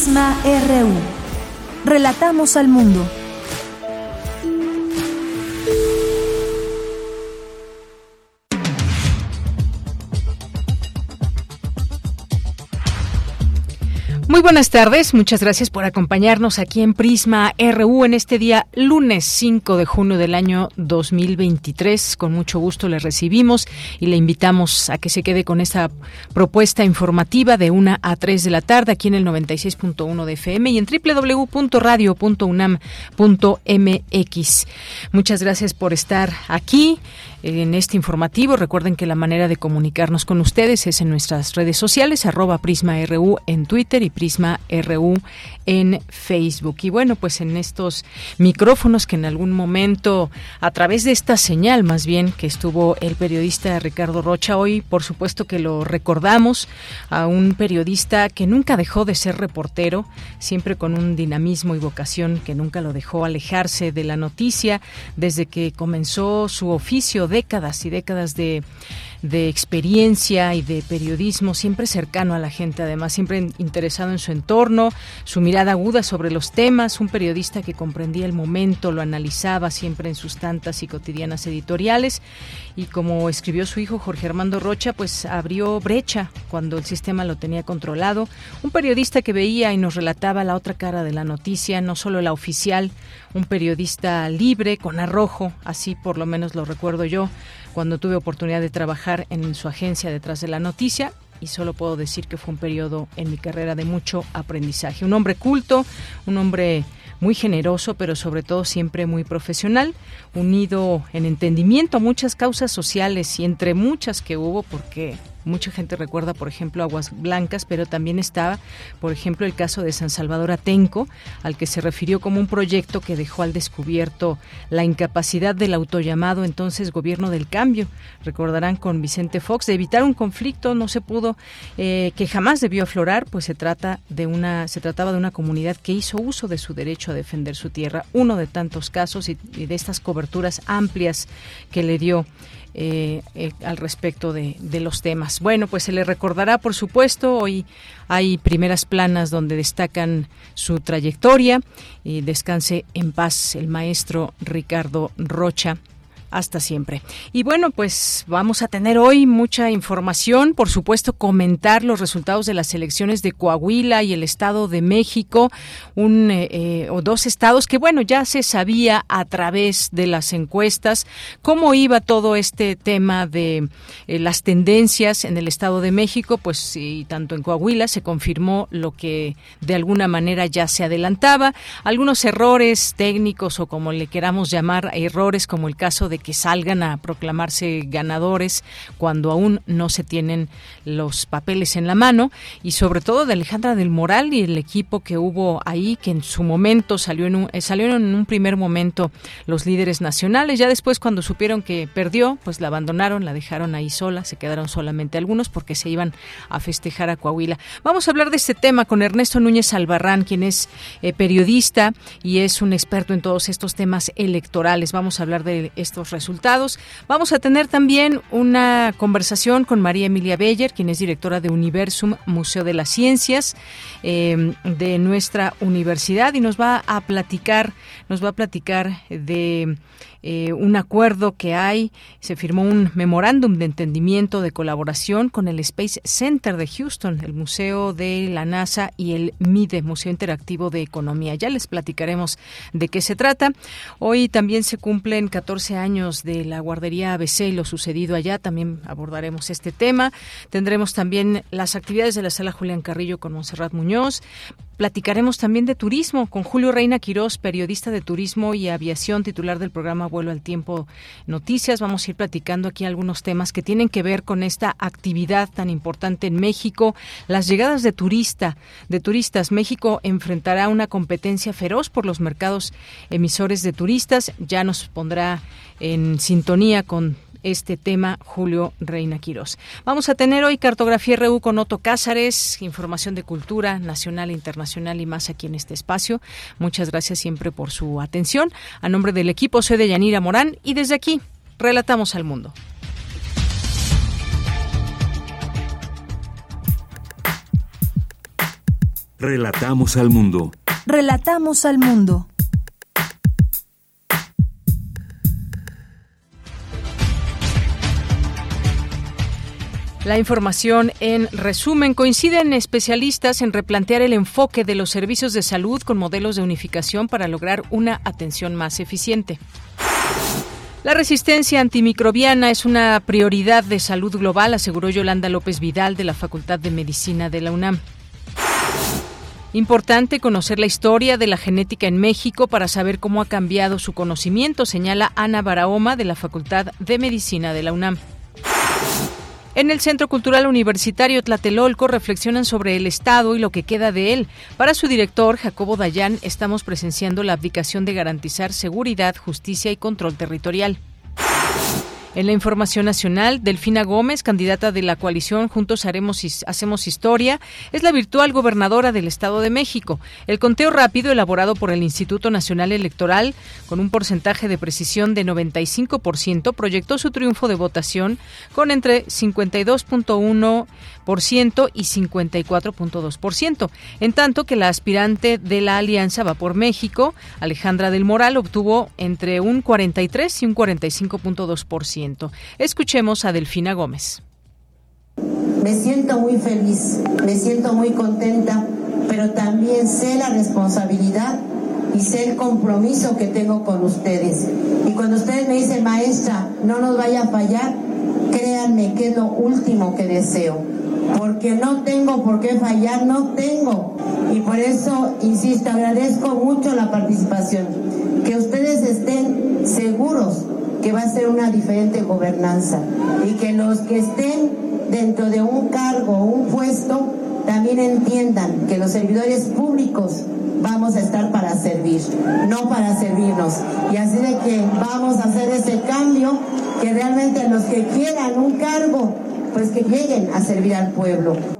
Prisma RU. Relatamos al mundo. Muy buenas tardes, muchas gracias por acompañarnos aquí en Prisma RU en este día lunes 5 de junio del año 2023. Con mucho gusto le recibimos y le invitamos a que se quede con esta propuesta informativa de 1 a 3 de la tarde aquí en el 96.1 de FM y en www.radio.unam.mx. Muchas gracias por estar aquí en este informativo. Recuerden que la manera de comunicarnos con ustedes es en nuestras redes sociales, arroba PrismaRU en Twitter y Prisma RU en Facebook. Y bueno, pues en estos micrófonos que en algún momento, a través de esta señal más bien, que estuvo el periodista Ricardo Rocha, hoy por supuesto que lo recordamos, a un periodista que nunca dejó de ser reportero, siempre con un dinamismo y vocación que nunca lo dejó alejarse de la noticia desde que comenzó su oficio, décadas y décadas de de experiencia y de periodismo, siempre cercano a la gente, además, siempre interesado en su entorno, su mirada aguda sobre los temas, un periodista que comprendía el momento, lo analizaba siempre en sus tantas y cotidianas editoriales. Y como escribió su hijo Jorge Armando Rocha, pues abrió brecha cuando el sistema lo tenía controlado, un periodista que veía y nos relataba la otra cara de la noticia, no solo la oficial, un periodista libre, con arrojo, así por lo menos lo recuerdo yo, cuando tuve oportunidad de trabajar en su agencia detrás de la noticia y solo puedo decir que fue un periodo en mi carrera de mucho aprendizaje. Un hombre culto, un hombre muy generoso, pero sobre todo siempre muy profesional, unido en entendimiento a muchas causas sociales y entre muchas que hubo, porque Mucha gente recuerda, por ejemplo, Aguas Blancas, pero también estaba, por ejemplo, el caso de San Salvador Atenco, al que se refirió como un proyecto que dejó al descubierto la incapacidad del autollamado entonces gobierno del cambio. Recordarán con Vicente Fox de evitar un conflicto no se pudo, eh, que jamás debió aflorar, pues se trata de una, se trataba de una comunidad que hizo uso de su derecho a defender su tierra, uno de tantos casos y de estas coberturas amplias que le dio eh, eh, al respecto de, los temas. Bueno, pues se le recordará, por supuesto, hoy hay primeras planas donde destacan su trayectoria y descanse en paz el maestro Ricardo Rocha hasta siempre. Y bueno, pues vamos a tener hoy mucha información, por supuesto, comentar los resultados de las elecciones de Coahuila y el Estado de México, un eh, eh, o dos estados que bueno ya se sabía a través de las encuestas cómo iba todo este tema de eh, las tendencias en el Estado de México, pues y tanto en Coahuila se confirmó lo que de alguna manera ya se adelantaba, algunos errores técnicos o como le queramos llamar errores como el caso de que salgan a proclamarse ganadores cuando aún no se tienen los papeles en la mano y sobre todo de Alejandra del Moral y el equipo que hubo ahí que en su momento salió en un, eh, salieron en un primer momento los líderes nacionales. Ya después cuando supieron que perdió pues la abandonaron la dejaron ahí sola se quedaron solamente algunos porque se iban a festejar a Coahuila. Vamos a hablar de este tema con Ernesto Núñez Albarrán quien es eh, periodista y es un experto en todos estos temas electorales. Vamos a hablar de estos resultados. Vamos a tener también una conversación con María Emilia Beller, quien es directora de Universum, Museo de las Ciencias eh, de nuestra universidad, y nos va a platicar, nos va a platicar de eh, un acuerdo que hay, se firmó un memorándum de entendimiento de colaboración con el Space Center de Houston, el Museo de la NASA y el MIDE, Museo Interactivo de Economía. Ya les platicaremos de qué se trata. Hoy también se cumplen 14 años de la guardería ABC y lo sucedido allá, también abordaremos este tema. Tendremos también las actividades de la sala Julián Carrillo con Monserrat Muñoz platicaremos también de turismo con Julio Reina Quirós, periodista de turismo y aviación, titular del programa Vuelo al Tiempo Noticias. Vamos a ir platicando aquí algunos temas que tienen que ver con esta actividad tan importante en México, las llegadas de turista, de turistas. México enfrentará una competencia feroz por los mercados emisores de turistas. Ya nos pondrá en sintonía con este tema Julio Reina Quirós. Vamos a tener hoy Cartografía RU con Otto Cázares, información de cultura nacional internacional y más aquí en este espacio. Muchas gracias siempre por su atención. A nombre del equipo soy de Yanira Morán y desde aquí relatamos al mundo. Relatamos al mundo. Relatamos al mundo. La información en resumen coinciden especialistas en replantear el enfoque de los servicios de salud con modelos de unificación para lograr una atención más eficiente. La resistencia antimicrobiana es una prioridad de salud global, aseguró Yolanda López Vidal de la Facultad de Medicina de la UNAM. Importante conocer la historia de la genética en México para saber cómo ha cambiado su conocimiento, señala Ana Barahoma de la Facultad de Medicina de la UNAM. En el Centro Cultural Universitario Tlatelolco reflexionan sobre el Estado y lo que queda de él. Para su director, Jacobo Dayan, estamos presenciando la abdicación de garantizar seguridad, justicia y control territorial. En la información nacional, Delfina Gómez, candidata de la coalición Juntos Haremos Hacemos Historia, es la virtual gobernadora del Estado de México. El conteo rápido elaborado por el Instituto Nacional Electoral, con un porcentaje de precisión de 95%, proyectó su triunfo de votación con entre 52.1 y 54.2%, en tanto que la aspirante de la Alianza Va por México, Alejandra del Moral, obtuvo entre un 43 y un 45.2%. Escuchemos a Delfina Gómez. Me siento muy feliz, me siento muy contenta, pero también sé la responsabilidad y sé el compromiso que tengo con ustedes. Y cuando ustedes me dicen, maestra, no nos vaya a fallar, créanme que es lo último que deseo porque no tengo por qué fallar, no tengo. Y por eso, insisto, agradezco mucho la participación. Que ustedes estén seguros que va a ser una diferente gobernanza y que los que estén dentro de un cargo o un puesto también entiendan que los servidores públicos vamos a estar para servir, no para servirnos. Y así de que vamos a hacer ese cambio, que realmente los que quieran un cargo pues que lleguen a servir al pueblo.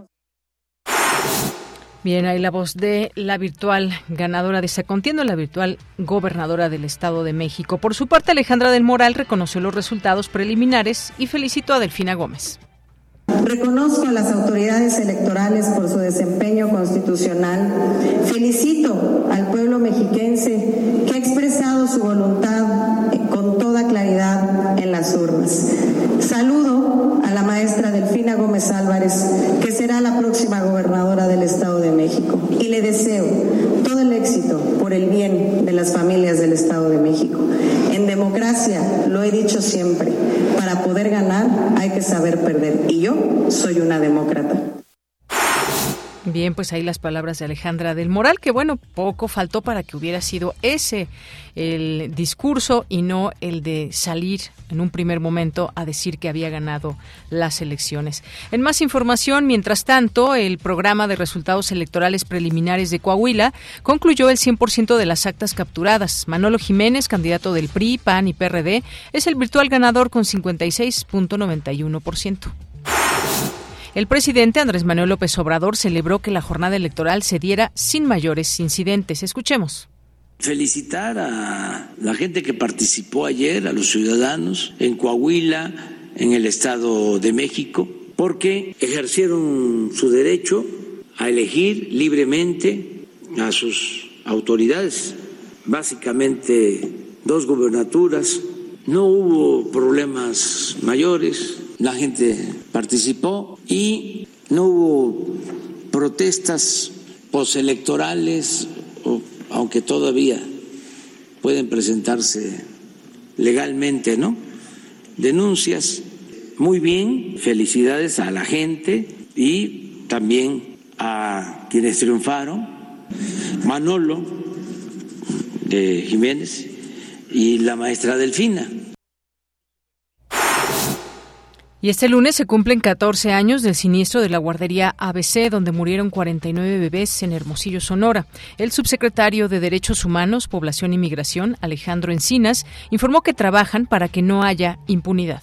Bien, ahí la voz de la virtual ganadora de esa la virtual gobernadora del Estado de México. Por su parte, Alejandra del Moral reconoció los resultados preliminares y felicitó a Delfina Gómez. Reconozco a las autoridades electorales por su desempeño constitucional. Felicito al pueblo mexiquense que ha expresado su voluntad con toda claridad en las urnas. Saludo a la maestra Delfina Gómez Álvarez, que será la próxima gobernadora del Estado de México, y le deseo todo el éxito por el bien de las familias del Estado de México. Democracia, lo he dicho siempre, para poder ganar hay que saber perder, y yo soy una demócrata. Bien, pues ahí las palabras de Alejandra del Moral, que bueno, poco faltó para que hubiera sido ese el discurso y no el de salir en un primer momento a decir que había ganado las elecciones. En más información, mientras tanto, el programa de resultados electorales preliminares de Coahuila concluyó el 100% de las actas capturadas. Manolo Jiménez, candidato del PRI, PAN y PRD, es el virtual ganador con 56.91%. El presidente Andrés Manuel López Obrador celebró que la jornada electoral se diera sin mayores incidentes. Escuchemos. Felicitar a la gente que participó ayer, a los ciudadanos en Coahuila, en el Estado de México, porque ejercieron su derecho a elegir libremente a sus autoridades, básicamente dos gubernaturas. No hubo problemas mayores, la gente participó y no hubo protestas postelectorales, aunque todavía pueden presentarse legalmente, ¿no? Denuncias. Muy bien, felicidades a la gente y también a quienes triunfaron Manolo de Jiménez y la maestra Delfina. Y este lunes se cumplen 14 años del siniestro de la guardería ABC, donde murieron 49 bebés en Hermosillo, Sonora. El subsecretario de Derechos Humanos, Población y Migración, Alejandro Encinas, informó que trabajan para que no haya impunidad.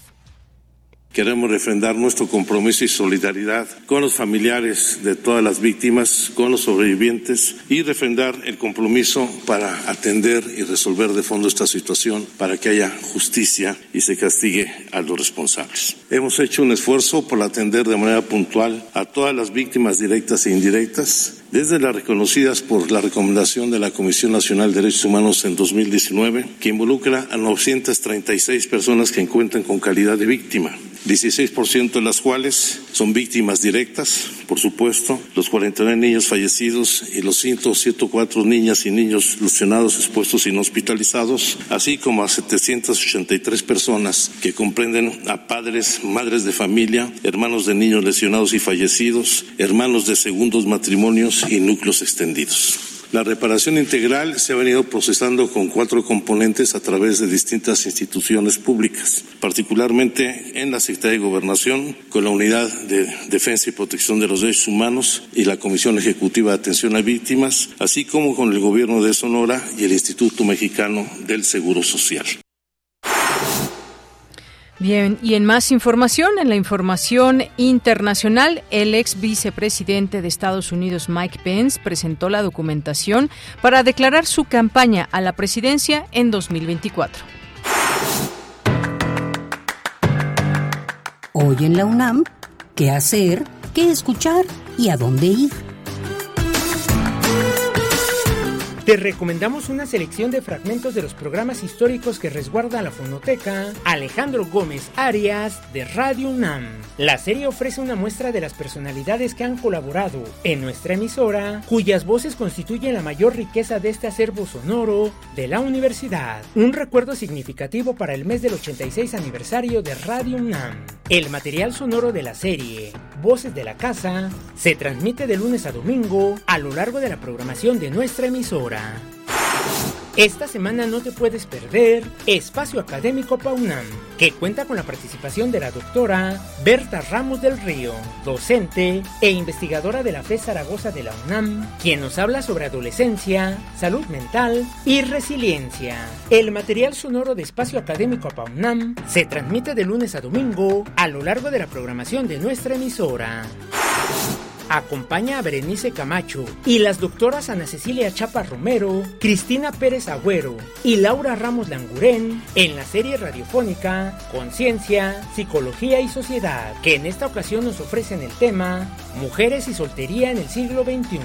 Queremos refrendar nuestro compromiso y solidaridad con los familiares de todas las víctimas, con los sobrevivientes y refrendar el compromiso para atender y resolver de fondo esta situación, para que haya justicia y se castigue a los responsables. Hemos hecho un esfuerzo por atender de manera puntual a todas las víctimas directas e indirectas desde las reconocidas por la recomendación de la Comisión Nacional de Derechos Humanos en 2019, que involucra a 936 personas que encuentran con calidad de víctima, 16% de las cuales son víctimas directas, por supuesto, los 49 niños fallecidos y los 104 niñas y niños lesionados, expuestos y no hospitalizados, así como a 783 personas que comprenden a padres, madres de familia, hermanos de niños lesionados y fallecidos, hermanos de segundos matrimonios, y núcleos extendidos. La reparación integral se ha venido procesando con cuatro componentes a través de distintas instituciones públicas, particularmente en la Secretaría de Gobernación, con la Unidad de Defensa y Protección de los Derechos Humanos y la Comisión Ejecutiva de Atención a Víctimas, así como con el Gobierno de Sonora y el Instituto Mexicano del Seguro Social. Bien, y en más información, en la información internacional, el ex vicepresidente de Estados Unidos, Mike Pence, presentó la documentación para declarar su campaña a la presidencia en 2024. Hoy en la UNAM, ¿qué hacer? ¿Qué escuchar? ¿Y a dónde ir? Te recomendamos una selección de fragmentos de los programas históricos que resguarda la fonoteca Alejandro Gómez Arias de Radio UNAM. La serie ofrece una muestra de las personalidades que han colaborado en nuestra emisora, cuyas voces constituyen la mayor riqueza de este acervo sonoro de la universidad. Un recuerdo significativo para el mes del 86 aniversario de Radio UNAM. El material sonoro de la serie, Voces de la Casa, se transmite de lunes a domingo a lo largo de la programación de nuestra emisora. Esta semana no te puedes perder Espacio Académico PAUNAM, que cuenta con la participación de la doctora Berta Ramos del Río, docente e investigadora de la FE Zaragoza de la UNAM, quien nos habla sobre adolescencia, salud mental y resiliencia. El material sonoro de Espacio Académico PAUNAM se transmite de lunes a domingo a lo largo de la programación de nuestra emisora. Acompaña a Berenice Camacho y las doctoras Ana Cecilia Chapa Romero, Cristina Pérez Agüero y Laura Ramos Langurén en la serie radiofónica Conciencia, Psicología y Sociedad, que en esta ocasión nos ofrecen el tema Mujeres y Soltería en el siglo XXI.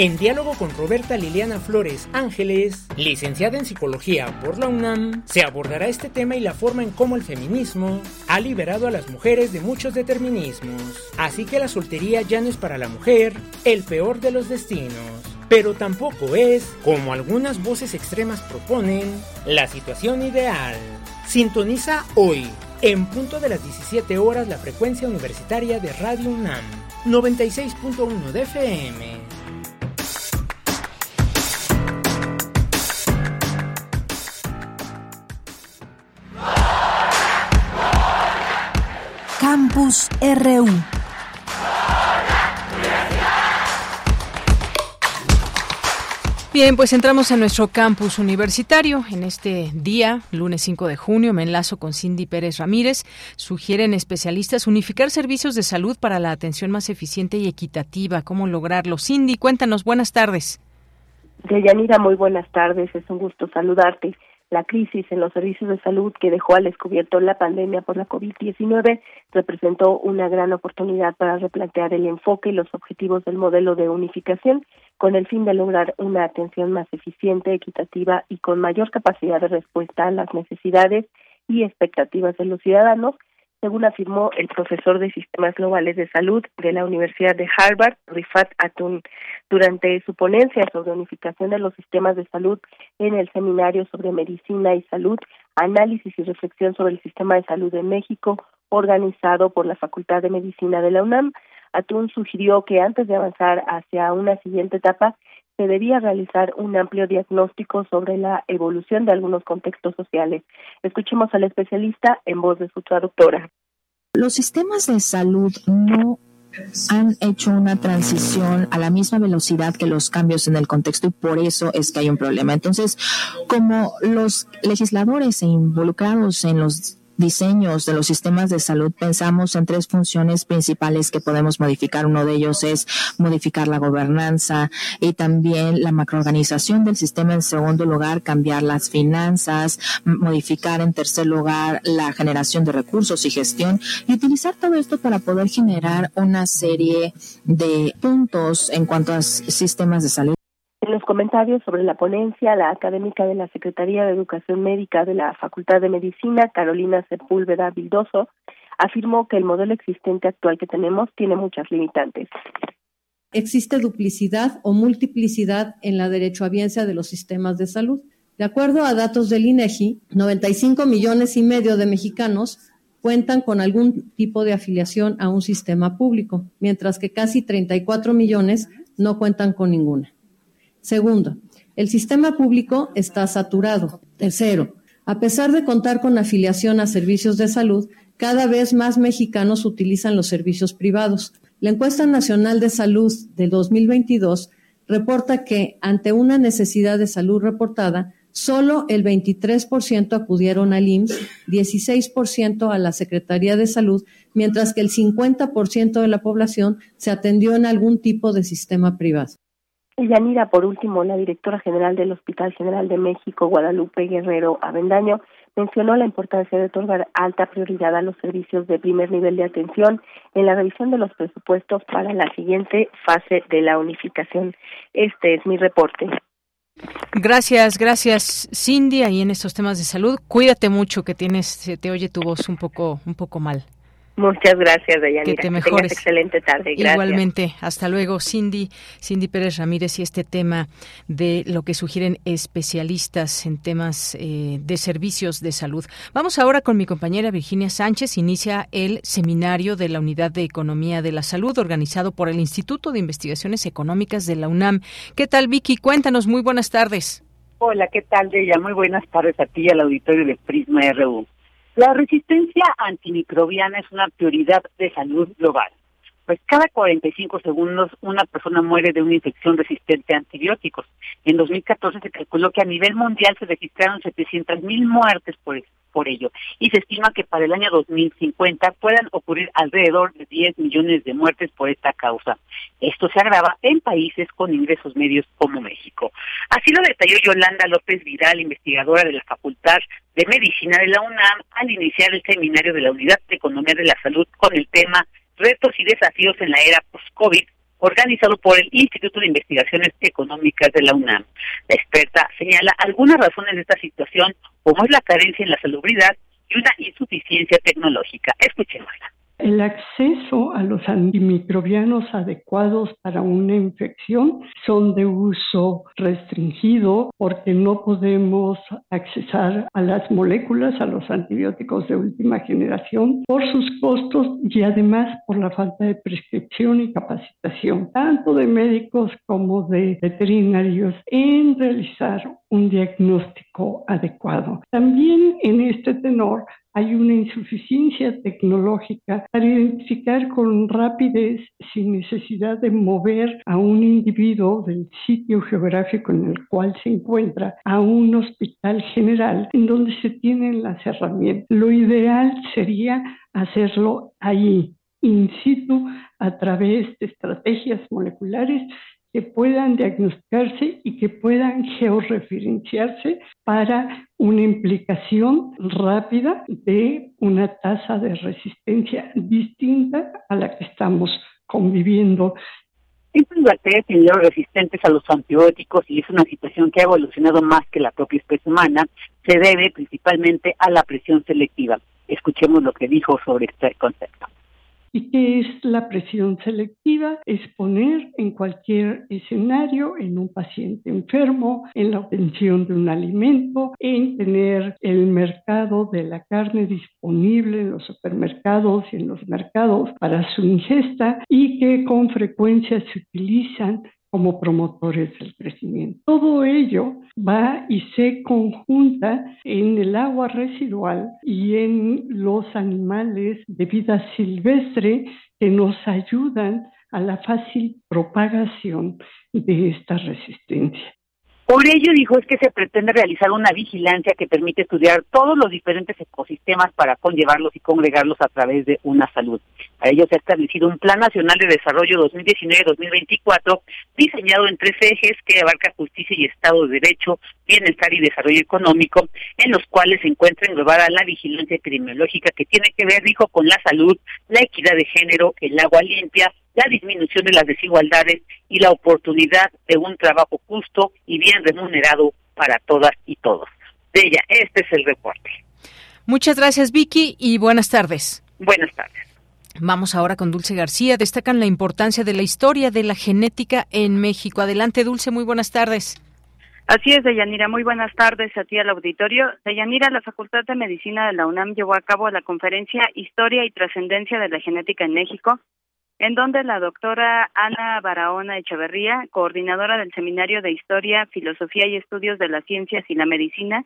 En diálogo con Roberta Liliana Flores Ángeles, licenciada en Psicología por la UNAM, se abordará este tema y la forma en cómo el feminismo ha liberado a las mujeres de muchos determinismos. Así que la soltería ya no es para la mujer el peor de los destinos. Pero tampoco es, como algunas voces extremas proponen, la situación ideal. Sintoniza hoy, en punto de las 17 horas, la frecuencia universitaria de Radio UNAM, 96.1 de FM. Campus RU. Bien, pues entramos a nuestro campus universitario. En este día, lunes 5 de junio, me enlazo con Cindy Pérez Ramírez. Sugieren especialistas unificar servicios de salud para la atención más eficiente y equitativa. ¿Cómo lograrlo? Cindy, cuéntanos. Buenas tardes. Deyanira, muy buenas tardes. Es un gusto saludarte la crisis en los servicios de salud que dejó al descubierto la pandemia por la COVID-19 representó una gran oportunidad para replantear el enfoque y los objetivos del modelo de unificación con el fin de lograr una atención más eficiente, equitativa y con mayor capacidad de respuesta a las necesidades y expectativas de los ciudadanos, según afirmó el profesor de Sistemas Globales de Salud de la Universidad de Harvard, Rifat Atun, durante su ponencia sobre unificación de los sistemas de salud en el seminario sobre medicina y salud, análisis y reflexión sobre el sistema de salud de México, organizado por la Facultad de Medicina de la UNAM. Atún sugirió que antes de avanzar hacia una siguiente etapa se debía realizar un amplio diagnóstico sobre la evolución de algunos contextos sociales. Escuchemos al especialista en voz de su traductora. Los sistemas de salud no han hecho una transición a la misma velocidad que los cambios en el contexto y por eso es que hay un problema. Entonces, como los legisladores involucrados en los diseños de los sistemas de salud pensamos en tres funciones principales que podemos modificar. Uno de ellos es modificar la gobernanza y también la macroorganización del sistema. En segundo lugar, cambiar las finanzas, modificar en tercer lugar la generación de recursos y gestión y utilizar todo esto para poder generar una serie de puntos en cuanto a sistemas de salud. En los comentarios sobre la ponencia, la académica de la Secretaría de Educación Médica de la Facultad de Medicina, Carolina Sepúlveda Vildoso, afirmó que el modelo existente actual que tenemos tiene muchas limitantes. Existe duplicidad o multiplicidad en la derechohabiencia de los sistemas de salud. De acuerdo a datos del INEGI, 95 millones y medio de mexicanos cuentan con algún tipo de afiliación a un sistema público, mientras que casi 34 millones no cuentan con ninguna. Segundo, el sistema público está saturado. Tercero, a pesar de contar con afiliación a servicios de salud, cada vez más mexicanos utilizan los servicios privados. La encuesta nacional de salud de 2022 reporta que ante una necesidad de salud reportada, solo el 23% acudieron al IMSS, 16% a la Secretaría de Salud, mientras que el 50% de la población se atendió en algún tipo de sistema privado. Yanira, por último, la directora general del Hospital General de México, Guadalupe Guerrero Avendaño, mencionó la importancia de otorgar alta prioridad a los servicios de primer nivel de atención en la revisión de los presupuestos para la siguiente fase de la unificación. Este es mi reporte. Gracias, gracias Cindy, ahí en estos temas de salud. Cuídate mucho que tienes, se te oye tu voz un poco, un poco mal. Muchas gracias, Dayanira. Que te mejores. excelente tarde. Gracias. Igualmente. Hasta luego, Cindy. Cindy Pérez Ramírez y este tema de lo que sugieren especialistas en temas eh, de servicios de salud. Vamos ahora con mi compañera Virginia Sánchez. Inicia el seminario de la Unidad de Economía de la Salud organizado por el Instituto de Investigaciones Económicas de la UNAM. ¿Qué tal, Vicky? Cuéntanos. Muy buenas tardes. Hola, ¿qué tal, Deya? Muy buenas tardes a ti y al auditorio de Prisma RU. La resistencia antimicrobiana es una prioridad de salud global. Pues cada 45 segundos una persona muere de una infección resistente a antibióticos. En 2014 se calculó que a nivel mundial se registraron 700 mil muertes por, por ello y se estima que para el año 2050 puedan ocurrir alrededor de 10 millones de muertes por esta causa. Esto se agrava en países con ingresos medios como México. Así lo detalló Yolanda López Vidal, investigadora de la Facultad de Medicina de la UNAM al iniciar el seminario de la Unidad de Economía de la Salud con el tema Retos y desafíos en la era post-COVID, organizado por el Instituto de Investigaciones Económicas de la UNAM. La experta señala algunas razones de esta situación, como es la carencia en la salubridad y una insuficiencia tecnológica. Escuchémosla. El acceso a los antimicrobianos adecuados para una infección son de uso restringido porque no podemos accesar a las moléculas, a los antibióticos de última generación por sus costos y además por la falta de prescripción y capacitación, tanto de médicos como de veterinarios, en realizar un diagnóstico adecuado. También en este tenor hay una insuficiencia tecnológica para identificar con rapidez, sin necesidad de mover a un individuo del sitio geográfico en el cual se encuentra a un hospital general en donde se tienen las herramientas. Lo ideal sería hacerlo ahí, in situ, a través de estrategias moleculares que puedan diagnosticarse y que puedan georreferenciarse para una implicación rápida de una tasa de resistencia distinta a la que estamos conviviendo. Estas bacterias son resistentes a los antibióticos y es una situación que ha evolucionado más que la propia especie humana, se debe principalmente a la presión selectiva. Escuchemos lo que dijo sobre este concepto. ¿Y qué es la presión selectiva? Es poner en cualquier escenario, en un paciente enfermo, en la obtención de un alimento, en tener el mercado de la carne disponible en los supermercados y en los mercados para su ingesta y que con frecuencia se utilizan como promotores del crecimiento. Todo ello va y se conjunta en el agua residual y en los animales de vida silvestre que nos ayudan a la fácil propagación de esta resistencia. Por ello, dijo, es que se pretende realizar una vigilancia que permite estudiar todos los diferentes ecosistemas para conllevarlos y congregarlos a través de una salud. A ello se ha establecido un Plan Nacional de Desarrollo 2019-2024 diseñado en tres ejes que abarca justicia y Estado de Derecho, bienestar y desarrollo económico, en los cuales se encuentra englobada la vigilancia epidemiológica que tiene que ver, dijo, con la salud, la equidad de género, el agua limpia, la disminución de las desigualdades y la oportunidad de un trabajo justo y bien remunerado para todas y todos. De ella, este es el reporte. Muchas gracias, Vicky, y buenas tardes. Buenas tardes. Vamos ahora con Dulce García. Destacan la importancia de la historia de la genética en México. Adelante, Dulce, muy buenas tardes. Así es, Deyanira. Muy buenas tardes a ti al auditorio. Deyanira, la Facultad de Medicina de la UNAM llevó a cabo la conferencia Historia y Trascendencia de la Genética en México, en donde la doctora Ana Barahona Echeverría, coordinadora del Seminario de Historia, Filosofía y Estudios de las Ciencias y la Medicina,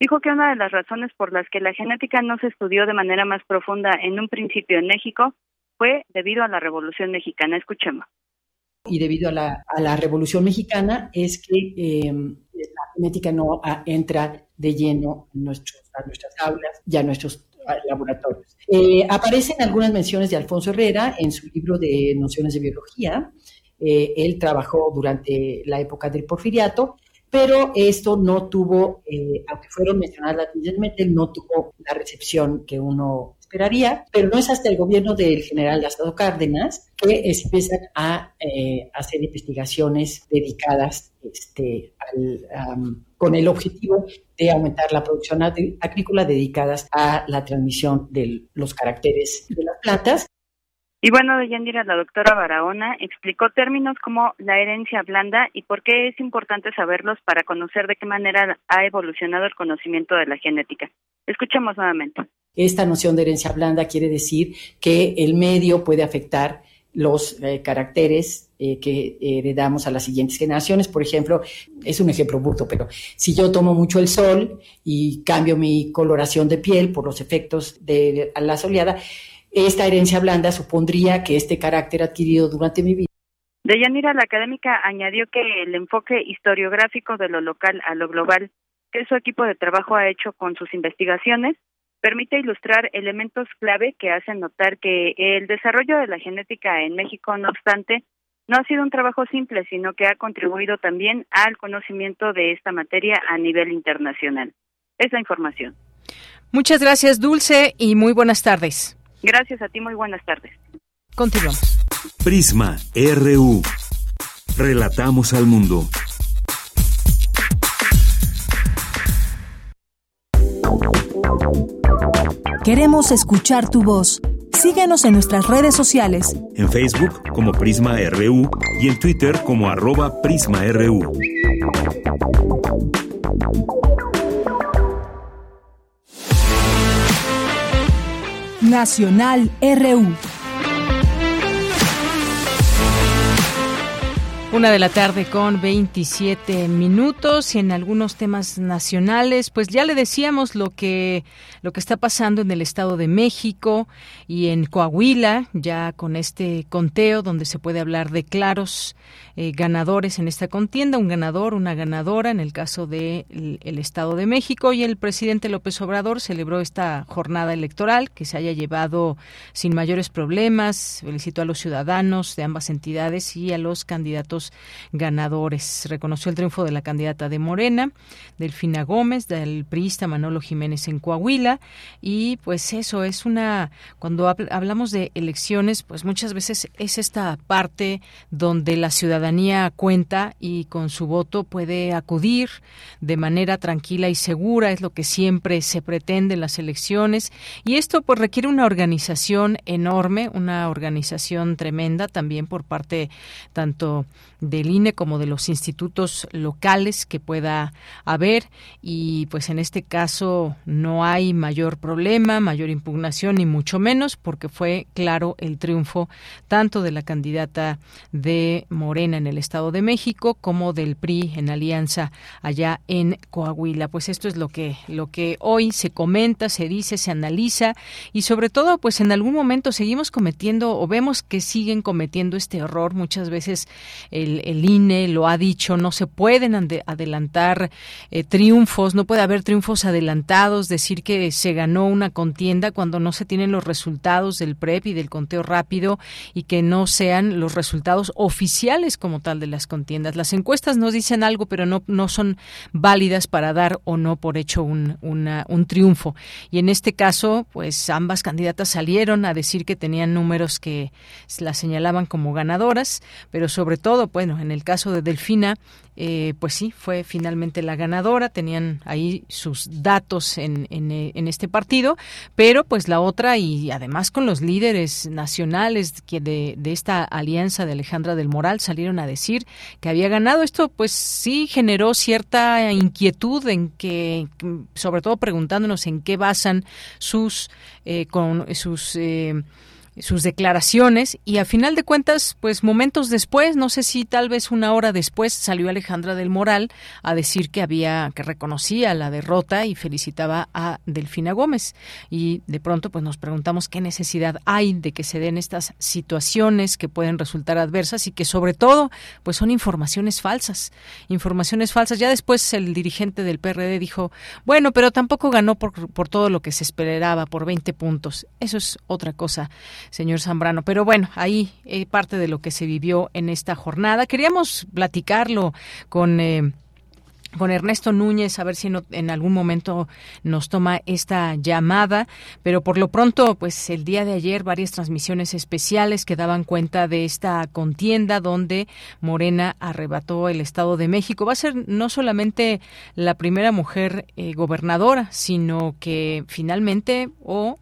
dijo que una de las razones por las que la genética no se estudió de manera más profunda en un principio en México fue debido a la Revolución Mexicana. Escuchemos. Y debido a la, a la Revolución Mexicana es que eh, la genética no entra de lleno en nuestros, a nuestras aulas y a nuestros laboratorios. Eh, aparecen algunas menciones de Alfonso Herrera en su libro de Nociones de Biología. Eh, él trabajó durante la época del porfiriato, pero esto no tuvo, eh, aunque fueron mencionadas anteriormente, no tuvo la recepción que uno esperaría, pero no es hasta el gobierno del general Lázaro Cárdenas que empiezan a hacer investigaciones dedicadas este, al, con el objetivo de aumentar la producción agrícola dedicadas a la transmisión de los caracteres de las plantas. Y bueno, Deyanira, la doctora Barahona explicó términos como la herencia blanda y por qué es importante saberlos para conocer de qué manera ha evolucionado el conocimiento de la genética. Escuchemos nuevamente. Esta noción de herencia blanda quiere decir que el medio puede afectar los eh, caracteres eh, que heredamos a las siguientes generaciones. Por ejemplo, es un ejemplo burdo, pero si yo tomo mucho el sol y cambio mi coloración de piel por los efectos de la soleada, esta herencia blanda supondría que este carácter adquirido durante mi vida. Deyanira, la académica, añadió que el enfoque historiográfico de lo local a lo global que su equipo de trabajo ha hecho con sus investigaciones permite ilustrar elementos clave que hacen notar que el desarrollo de la genética en México, no obstante, no ha sido un trabajo simple, sino que ha contribuido también al conocimiento de esta materia a nivel internacional. Es la información. Muchas gracias, Dulce, y muy buenas tardes. Gracias a ti, muy buenas tardes. Continuamos. Prisma RU. Relatamos al mundo. Queremos escuchar tu voz. Síguenos en nuestras redes sociales. En Facebook como Prisma RU y en Twitter como arroba PrismaRU. Nacional RU. Una de la tarde con 27 minutos y en algunos temas nacionales, pues ya le decíamos lo que lo que está pasando en el Estado de México y en Coahuila, ya con este conteo donde se puede hablar de claros eh, ganadores en esta contienda, un ganador, una ganadora en el caso de el Estado de México. Y el presidente López Obrador celebró esta jornada electoral que se haya llevado sin mayores problemas, felicitó a los ciudadanos de ambas entidades y a los candidatos ganadores. Reconoció el triunfo de la candidata de Morena, Delfina Gómez, del priista Manolo Jiménez en Coahuila y pues eso es una cuando hablamos de elecciones, pues muchas veces es esta parte donde la ciudadanía cuenta y con su voto puede acudir de manera tranquila y segura, es lo que siempre se pretende en las elecciones. Y esto pues requiere una organización enorme, una organización tremenda también por parte tanto del INE como de los institutos locales que pueda haber y pues en este caso no hay mayor problema, mayor impugnación ni mucho menos porque fue claro el triunfo tanto de la candidata de Morena en el Estado de México como del PRI en alianza allá en Coahuila. Pues esto es lo que lo que hoy se comenta, se dice, se analiza y sobre todo pues en algún momento seguimos cometiendo o vemos que siguen cometiendo este error muchas veces el, INE lo ha dicho, no se pueden adelantar eh, triunfos, no puede haber triunfos adelantados, decir que se ganó una contienda cuando no se tienen los resultados del PREP y del conteo rápido y que no sean los resultados oficiales como tal de las contiendas. Las encuestas nos dicen algo, pero no, no son válidas para dar o no por hecho un, un triunfo. Y en este caso, pues ambas candidatas salieron a decir que tenían números que las señalaban como ganadoras, pero sobre todo, bueno, en el caso de Delfina, eh, pues sí, fue finalmente la ganadora, tenían ahí sus datos en, en, este partido, pero pues la otra y además con los líderes nacionales que de, de esta alianza de Alejandra del Moral salieron a decir que había ganado. Esto pues sí generó cierta inquietud en que, sobre todo preguntándonos en qué basan sus, eh, con sus eh, sus declaraciones y a final de cuentas, pues momentos después, no sé si tal vez una hora después, salió Alejandra del Moral a decir que había que reconocía la derrota y felicitaba a Delfina Gómez y de pronto pues nos preguntamos qué necesidad hay de que se den estas situaciones que pueden resultar adversas y que sobre todo pues son informaciones falsas, informaciones falsas. Ya después el dirigente del PRD dijo, bueno, pero tampoco ganó por, por todo lo que se esperaba, por 20 puntos. Eso es otra cosa señor Zambrano. Pero bueno, ahí eh, parte de lo que se vivió en esta jornada. Queríamos platicarlo con... Eh, con Ernesto Núñez, a ver si en algún momento nos toma esta llamada, pero por lo pronto, pues el día de ayer varias transmisiones especiales que daban cuenta de esta contienda donde Morena arrebató el Estado de México. Va a ser no solamente la primera mujer eh, gobernadora, sino que finalmente, o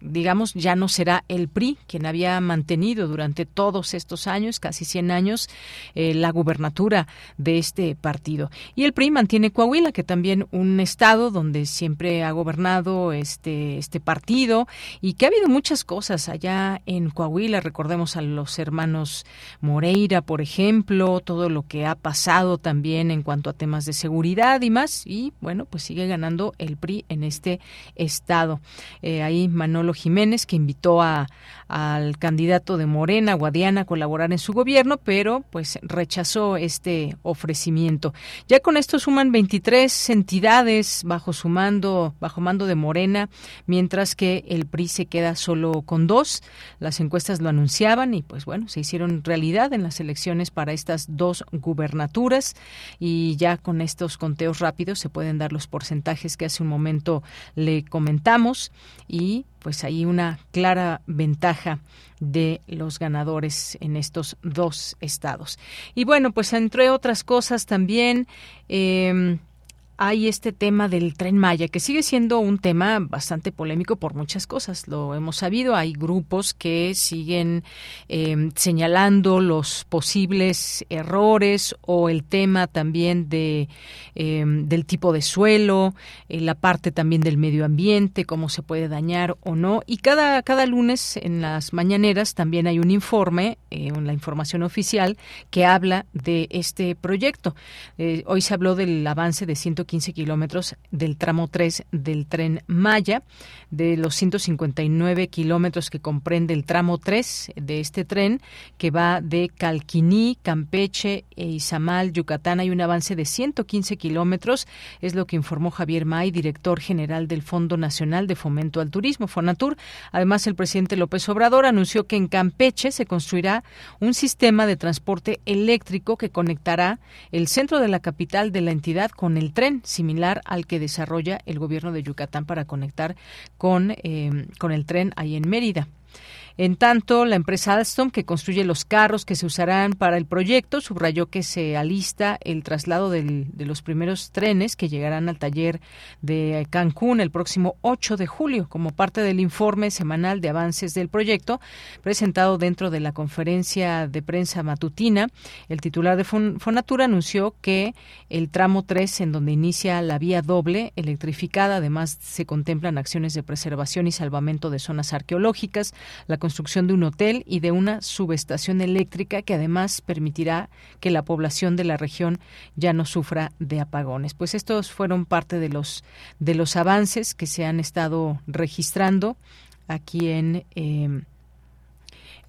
digamos, ya no será el PRI quien había mantenido durante todos estos años, casi 100 años, eh, la gubernatura de este partido. Y el PRI mantiene Coahuila, que también un estado donde siempre ha gobernado este, este partido y que ha habido muchas cosas allá en Coahuila. Recordemos a los hermanos Moreira, por ejemplo, todo lo que ha pasado también en cuanto a temas de seguridad y más. Y bueno, pues sigue ganando el PRI en este estado. Eh, ahí Manolo Jiménez, que invitó a, al candidato de Morena, Guadiana, a colaborar en su gobierno, pero pues rechazó este ofrecimiento. Ya con esto suman 23 entidades bajo su mando, bajo mando de Morena, mientras que el PRI se queda solo con dos. Las encuestas lo anunciaban y pues bueno, se hicieron realidad en las elecciones para estas dos gubernaturas y ya con estos conteos rápidos se pueden dar los porcentajes que hace un momento le comentamos y pues hay una clara ventaja de los ganadores en estos dos estados. Y bueno, pues entre otras cosas también eh, hay este tema del tren Maya, que sigue siendo un tema bastante polémico por muchas cosas. Lo hemos sabido, hay grupos que siguen eh, señalando los posibles errores o el tema también de, eh, del tipo de suelo, eh, la parte también del medio ambiente, cómo se puede dañar o no. Y cada, cada lunes en las mañaneras también hay un informe, la información oficial, que habla de este proyecto. hoy se habló del avance de 115 15 kilómetros del tramo 3 del tren Maya, de los 159 kilómetros que comprende el tramo 3 de este tren, que va de Calquiní, Campeche e Izamal, Yucatán. Hay un avance de 115 kilómetros, es lo que informó Javier May, director general del Fondo Nacional de Fomento al Turismo, Fonatur. Además, el presidente López Obrador anunció que en Campeche se construirá un sistema de transporte eléctrico que conectará el centro de la capital de la entidad con el tren similar al que desarrolla el gobierno de Yucatán para conectar con, eh, con el tren ahí en Mérida. En tanto, la empresa Alstom, que construye los carros que se usarán para el proyecto, subrayó que se alista el traslado de los primeros trenes que llegarán al taller de Cancún el próximo 8 de julio, como parte del informe semanal de avances del proyecto presentado dentro de la conferencia de prensa matutina. El titular de Fonatura anunció que el tramo 3, en donde inicia la vía doble electrificada, además se contemplan acciones de preservación y salvamento de zonas arqueológicas, construcción de un hotel y de una subestación eléctrica que además permitirá que la población de la región ya no sufra de apagones. Pues estos fueron parte de los de los avances que se han estado registrando aquí en eh,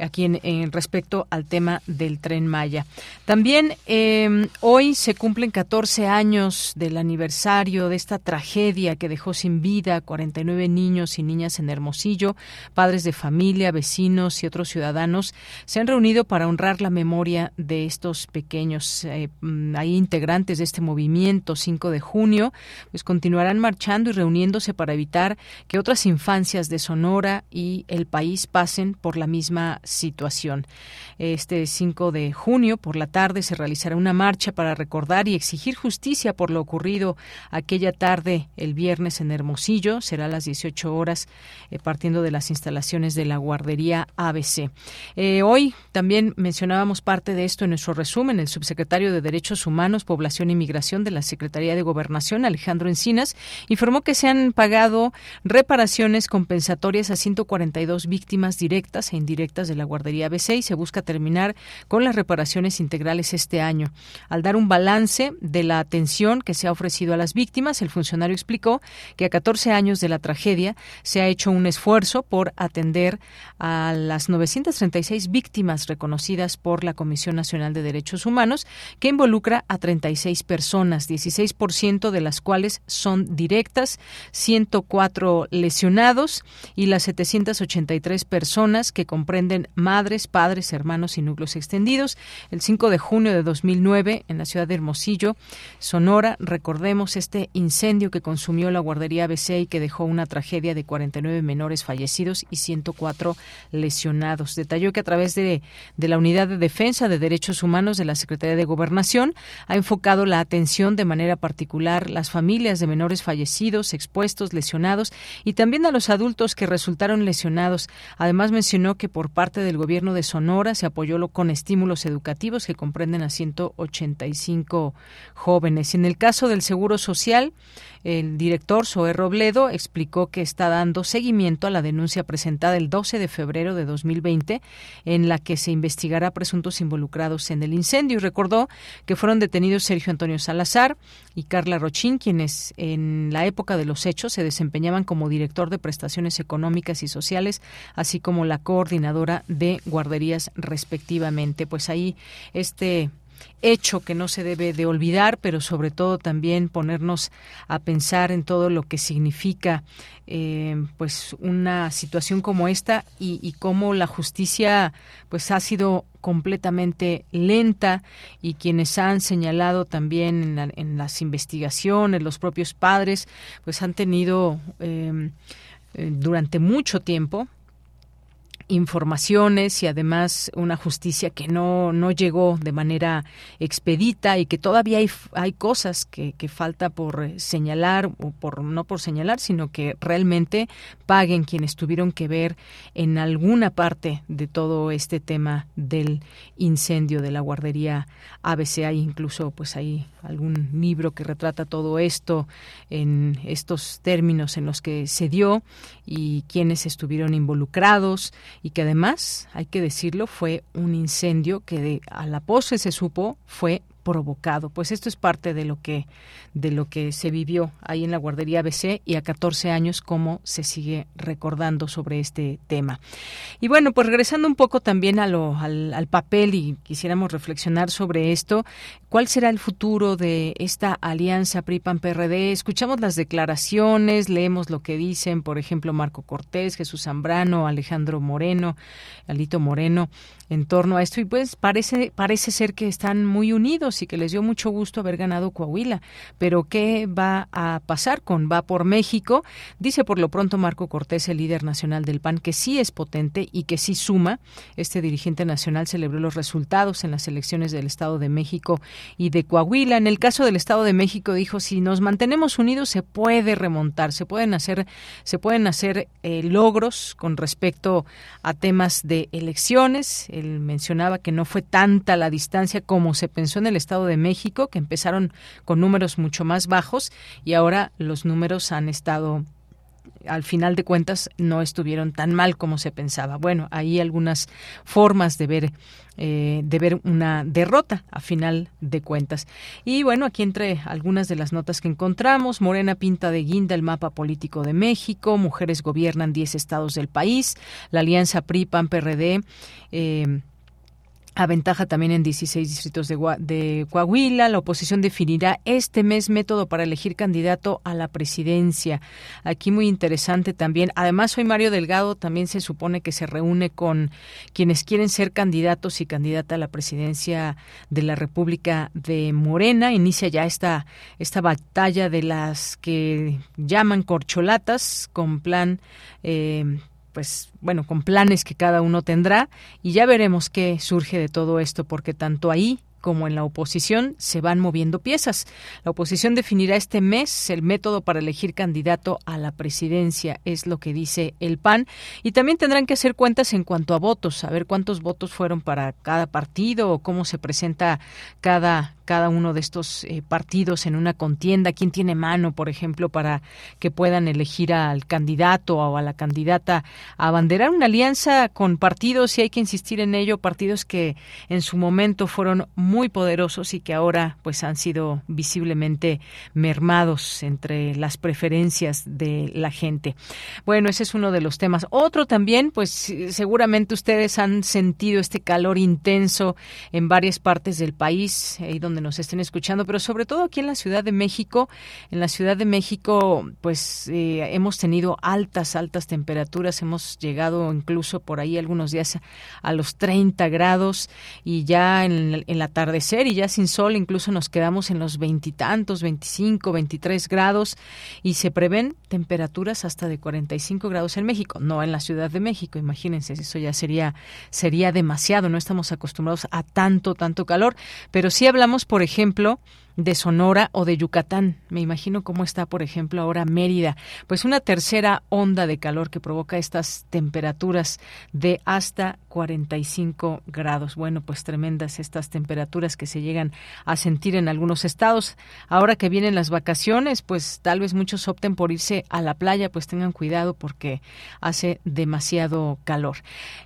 aquí en, respecto al tema del tren Maya. También em, hoy se cumplen 14 años del aniversario de esta tragedia que dejó sin vida a 49 niños y niñas en Hermosillo. Padres de familia, vecinos y otros ciudadanos se han reunido para honrar la memoria de estos pequeños. Eh, mm, hay integrantes de este movimiento 5 de junio, pues continuarán marchando y reuniéndose para evitar que otras infancias de Sonora y el país pasen por la misma situación. Este 5 de junio por la tarde se realizará una marcha para recordar y exigir justicia por lo ocurrido aquella tarde el viernes en Hermosillo. Será a las 18 horas eh, partiendo de las instalaciones de la guardería ABC. Eh, hoy también mencionábamos parte de esto en nuestro resumen. El subsecretario de Derechos Humanos, Población y Migración de la Secretaría de Gobernación, Alejandro Encinas, informó que se han pagado reparaciones compensatorias a 142 víctimas directas e indirectas de la guardería ABC y se busca terminar con las reparaciones integrales este año. Al dar un balance de la atención que se ha ofrecido a las víctimas, el funcionario explicó que a 14 años de la tragedia se ha hecho un esfuerzo por atender a las 936 víctimas reconocidas por la Comisión Nacional de Derechos Humanos, que involucra a 36 personas, 16% de las cuales son directas, 104 lesionados y las 783 personas que comprenden madres, padres, hermanos y núcleos extendidos. El 5 de junio de 2009, en la ciudad de Hermosillo, Sonora, recordemos este incendio que consumió la guardería ABC y que dejó una tragedia de 49 menores fallecidos y 104 lesionados. Detalló que a través de, de la Unidad de Defensa de Derechos Humanos de la Secretaría de Gobernación ha enfocado la atención de manera particular las familias de menores fallecidos, expuestos, lesionados y también a los adultos que resultaron lesionados. Además mencionó que por parte del gobierno de Sonora se apoyó con estímulos educativos que comprenden a 185 jóvenes. En el caso del Seguro Social, el director Zoé Robledo explicó que está dando seguimiento a la denuncia presentada el 12 de febrero de 2020 en la que se investigará presuntos involucrados en el incendio y recordó que fueron detenidos Sergio Antonio Salazar y Carla Rochín, quienes en la época de los hechos se desempeñaban como director de prestaciones económicas y sociales, así como la coordinadora de guarderías respectivamente. Pues ahí este hecho que no se debe de olvidar, pero sobre todo también ponernos a pensar en todo lo que significa eh, pues una situación como esta y, cómo la justicia pues ha sido completamente lenta y quienes han señalado también en, las investigaciones los propios padres pues han tenido eh, eh, durante mucho tiempo informaciones y además una justicia que no, no llegó de manera expedita y que todavía hay, hay cosas que, que falta por señalar, o por no por señalar, sino que realmente paguen quienes tuvieron que ver en alguna parte de todo este tema del incendio de la guardería ABC. Hay incluso pues hay algún libro que retrata todo esto en estos términos en los que se dio y quienes estuvieron involucrados y que además, hay que decirlo, fue un incendio que a la postre se supo fue provocado. Pues esto es parte de lo que de lo que se vivió ahí en la guardería ABC y a 14 años cómo se sigue recordando sobre este tema. Y bueno, pues regresando un poco también al, al papel y quisiéramos reflexionar sobre esto, ¿cuál será el futuro de esta alianza PRI-PAN-PRD? Escuchamos las declaraciones, leemos lo que dicen, por ejemplo, Marco Cortés, Jesús Zambrano, Alejandro Moreno, Alito Moreno, en torno a esto y pues parece parece ser que están muy unidos y que les dio mucho gusto haber ganado Coahuila. Pero ¿qué va a pasar con Va por México? Dice por lo pronto Marco Cortés, el líder nacional del PAN, que sí es potente y que sí suma. Este dirigente nacional celebró los resultados en las elecciones del Estado de México y de Coahuila. En el caso del Estado de México dijo, si nos mantenemos unidos se puede remontar, se pueden hacer, se pueden hacer eh, logros con respecto a temas de elecciones. Él mencionaba que no fue tanta la distancia como se pensó en el Estado de México, que empezaron con números mucho más bajos y ahora los números han estado al final de cuentas no estuvieron tan mal como se pensaba. Bueno, hay algunas formas de ver eh, de ver una derrota a final de cuentas. Y bueno, aquí entre algunas de las notas que encontramos, Morena pinta de guinda el mapa político de México, mujeres gobiernan 10 estados del país, la alianza PRI-PAN-PRD eh, Aventaja también en 16 distritos de, de, Coahuila. La oposición definirá este mes método para elegir candidato a la presidencia. Aquí muy interesante también. Además, hoy Mario Delgado también se supone que se reúne con quienes quieren ser candidatos y candidata a la presidencia de la República de Morena. Inicia ya esta, esta batalla de las que llaman corcholatas con plan eh, pues bueno, con planes que cada uno tendrá y ya veremos qué surge de todo esto, porque tanto ahí como en la oposición se van moviendo piezas. La oposición definirá este mes el método para elegir candidato a la presidencia, es lo que dice el PAN, y también tendrán que hacer cuentas en cuanto a votos, a ver cuántos votos fueron para cada partido o cómo se presenta cada cada uno de estos eh, partidos en una contienda, quién tiene mano, por ejemplo, para que puedan elegir al candidato o a la candidata a abanderar una alianza con partidos, y hay que insistir en ello, partidos que en su momento fueron muy poderosos y que ahora pues han sido visiblemente mermados entre las preferencias de la gente. Bueno, ese es uno de los temas. Otro también, pues seguramente ustedes han sentido este calor intenso en varias partes del país, ahí donde nos estén escuchando, pero sobre todo aquí en la Ciudad de México. En la Ciudad de México, pues eh, hemos tenido altas, altas temperaturas. Hemos llegado incluso por ahí algunos días a los 30 grados y ya en el, atardecer y ya sin sol, incluso nos quedamos en los veintitantos, 25, 23 grados y se prevén temperaturas hasta de 45 grados en México, no en la Ciudad de México. Imagínense, eso ya sería sería demasiado. No estamos acostumbrados a tanto, tanto calor, pero sí hablamos por ejemplo, de Sonora o de Yucatán. Me imagino cómo está, por ejemplo, ahora Mérida. Pues una tercera onda de calor que provoca estas temperaturas de hasta 45 grados. Bueno, pues tremendas estas temperaturas que se llegan a sentir en algunos estados. Ahora que vienen las vacaciones, pues tal vez muchos opten por irse a la playa, pues tengan cuidado porque hace demasiado calor.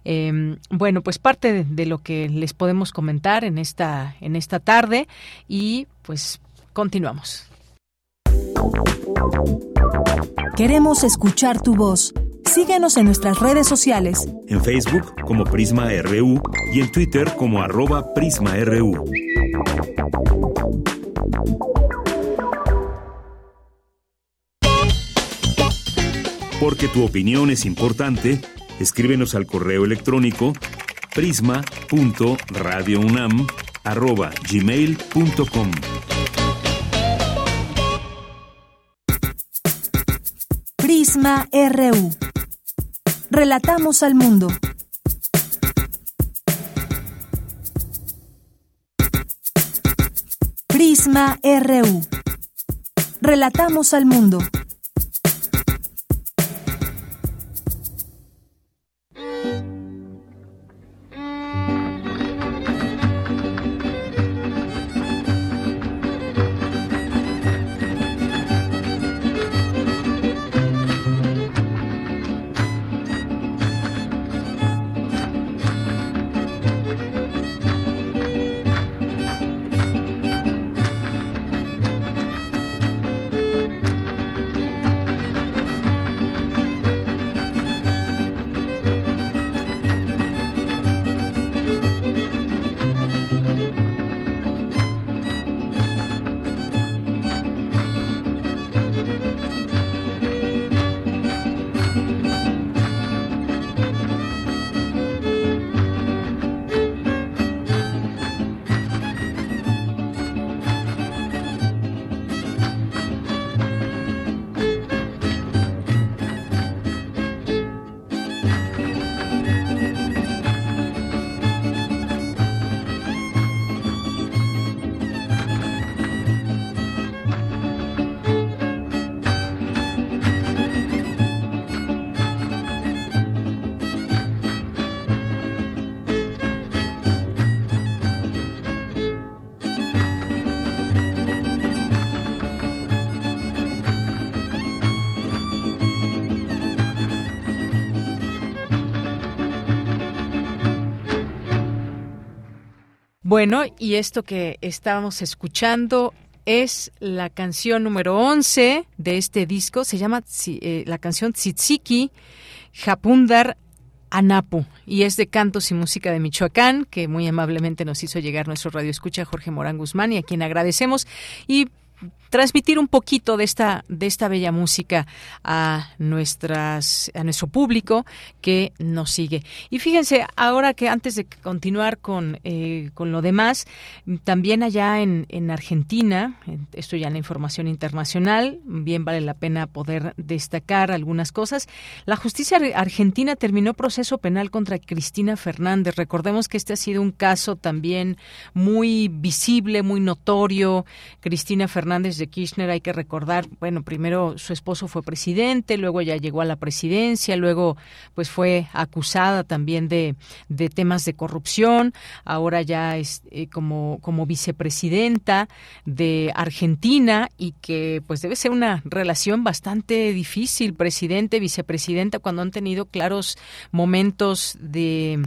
Em, bueno, pues parte de, de lo que les podemos comentar en esta, en esta tarde y pues continuamos. Queremos escuchar tu voz. Síguenos en nuestras redes sociales. En Facebook como Prisma RU y en Twitter como arroba PrismaRU. Porque tu opinión es importante, escríbenos al correo electrónico prisma.radiounam@gmail.com. Prisma RU. Relatamos al mundo. Prisma RU. Relatamos al mundo. Bueno, y esto que estábamos escuchando es la canción número 11 de este disco. Se llama eh, la canción Tzitziki Japundar Anapu y es de Cantos y Música de Michoacán, que muy amablemente nos hizo llegar nuestro radio escucha Jorge Morán Guzmán y a quien agradecemos. Y transmitir un poquito de esta de esta bella música a nuestras a nuestro público que nos sigue. Y fíjense ahora que antes de continuar con eh, con lo demás también allá en, en Argentina esto ya en la información internacional bien vale la pena poder destacar algunas cosas. La justicia argentina terminó proceso penal contra Cristina Fernández. Recordemos que este ha sido un caso también muy visible muy notorio. Cristina Fernández de Kirchner hay que recordar, bueno, primero su esposo fue presidente, luego ya llegó a la presidencia, luego pues fue acusada también de, de temas de corrupción, ahora ya es eh, como, como vicepresidenta de Argentina y que pues debe ser una relación bastante difícil, presidente, vicepresidenta, cuando han tenido claros momentos de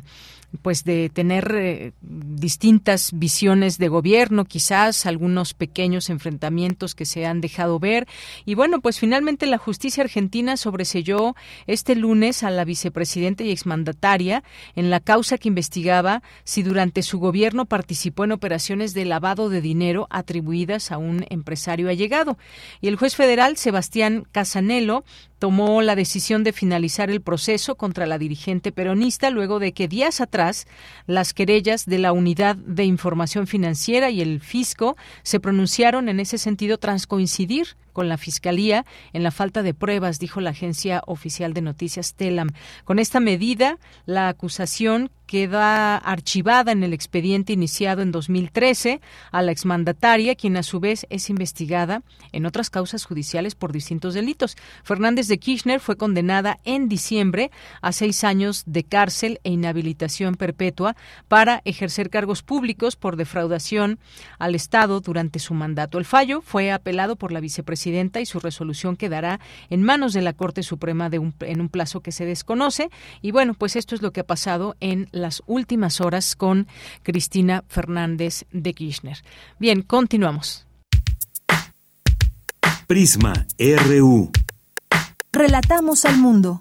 pues de tener eh, distintas visiones de gobierno, quizás algunos pequeños enfrentamientos que se han dejado ver. Y bueno, pues finalmente la justicia argentina sobreselló este lunes a la vicepresidenta y exmandataria en la causa que investigaba si durante su gobierno participó en operaciones de lavado de dinero atribuidas a un empresario allegado. Y el juez federal Sebastián Casanelo tomó la decisión de finalizar el proceso contra la dirigente peronista luego de que días atrás las querellas de la Unidad de Información Financiera y el Fisco se pronunciaron en ese sentido tras coincidir con la Fiscalía en la falta de pruebas, dijo la agencia oficial de noticias Telam. Con esta medida, la acusación queda archivada en el expediente iniciado en 2013 a la exmandataria, quien a su vez es investigada en otras causas judiciales por distintos delitos. Fernández de Kirchner fue condenada en diciembre a seis años de cárcel e inhabilitación perpetua para ejercer cargos públicos por defraudación al Estado durante su mandato. El fallo fue apelado por la vicepresidenta y su resolución quedará en manos de la Corte Suprema de un, en un plazo que se desconoce. Y bueno, pues esto es lo que ha pasado en las últimas horas con Cristina Fernández de Kirchner. Bien, continuamos. Prisma RU. Relatamos al mundo.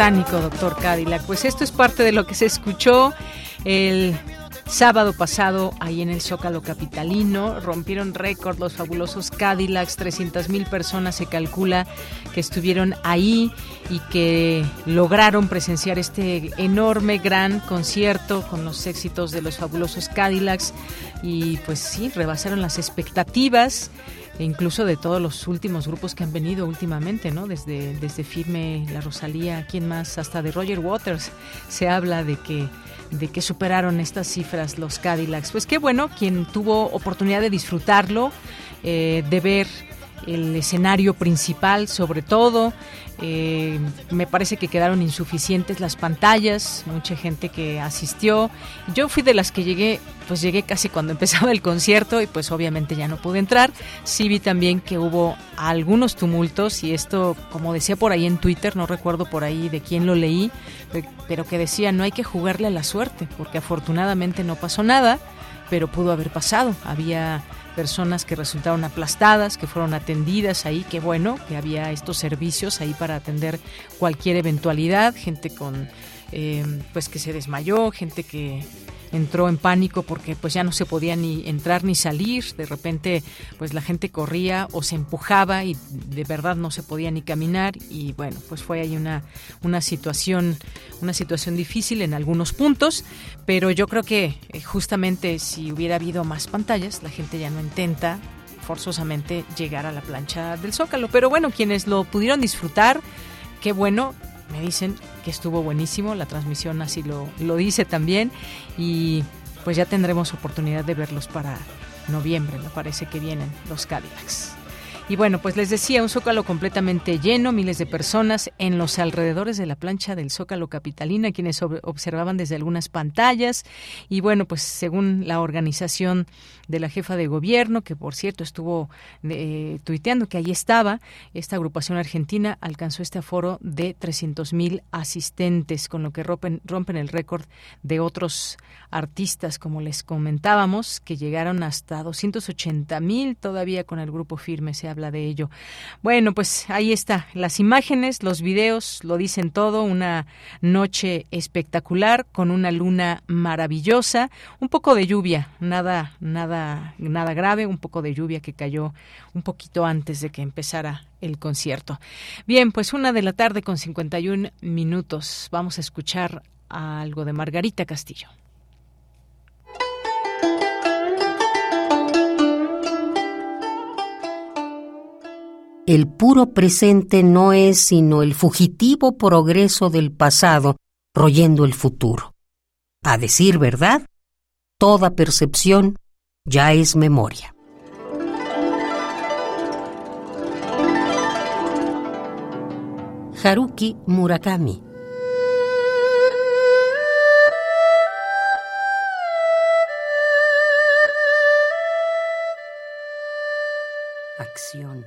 Doctor Cadillac. Pues esto es parte de lo que se escuchó el sábado pasado ahí en el Zócalo Capitalino. Rompieron récord los fabulosos Cadillacs, 300 mil personas se calcula que estuvieron ahí y que lograron presenciar este enorme, gran concierto con los éxitos de los fabulosos Cadillacs y pues sí, rebasaron las expectativas e incluso de todos los últimos grupos que han venido últimamente, ¿no? Desde, desde Firme, La Rosalía, ¿quién más? Hasta de Roger Waters se habla de que de que superaron estas cifras los Cadillacs. Pues qué bueno, quien tuvo oportunidad de disfrutarlo, eh, de ver el escenario principal sobre todo. Eh, me parece que quedaron insuficientes las pantallas, mucha gente que asistió. Yo fui de las que llegué, pues llegué casi cuando empezaba el concierto y pues obviamente ya no pude entrar. Sí vi también que hubo algunos tumultos y esto, como decía por ahí en Twitter, no recuerdo por ahí de quién lo leí, pero que decía no hay que jugarle a la suerte, porque afortunadamente no pasó nada, pero pudo haber pasado. Había personas que resultaron aplastadas, que fueron atendidas ahí, que bueno, que había estos servicios ahí para atender cualquier eventualidad, gente con eh, pues que se desmayó, gente que entró en pánico porque pues ya no se podía ni entrar ni salir, de repente pues la gente corría o se empujaba y de verdad no se podía ni caminar. Y bueno, pues fue ahí una una situación una situación difícil en algunos puntos, pero yo creo que eh, justamente si hubiera habido más pantallas, la gente ya no intenta forzosamente llegar a la plancha del Zócalo, pero bueno, quienes lo pudieron disfrutar, qué bueno, me dicen que estuvo buenísimo, la transmisión así lo, lo dice también y pues ya tendremos oportunidad de verlos para noviembre, me parece que vienen los Cadillacs. Y bueno, pues les decía, un zócalo completamente lleno, miles de personas en los alrededores de la plancha del zócalo capitalina, quienes observaban desde algunas pantallas. Y bueno, pues según la organización de la jefa de gobierno, que por cierto estuvo eh, tuiteando que ahí estaba, esta agrupación argentina alcanzó este aforo de 300 mil asistentes, con lo que rompen, rompen el récord de otros artistas, como les comentábamos, que llegaron hasta 280 mil todavía con el grupo firme, se habla de ello. Bueno, pues ahí está, las imágenes, los videos lo dicen todo, una noche espectacular con una luna maravillosa, un poco de lluvia, nada, nada, nada grave, un poco de lluvia que cayó un poquito antes de que empezara el concierto. Bien, pues una de la tarde con 51 minutos. Vamos a escuchar algo de Margarita Castillo. El puro presente no es sino el fugitivo progreso del pasado royendo el futuro. A decir verdad, toda percepción ya es memoria. Haruki Murakami Acción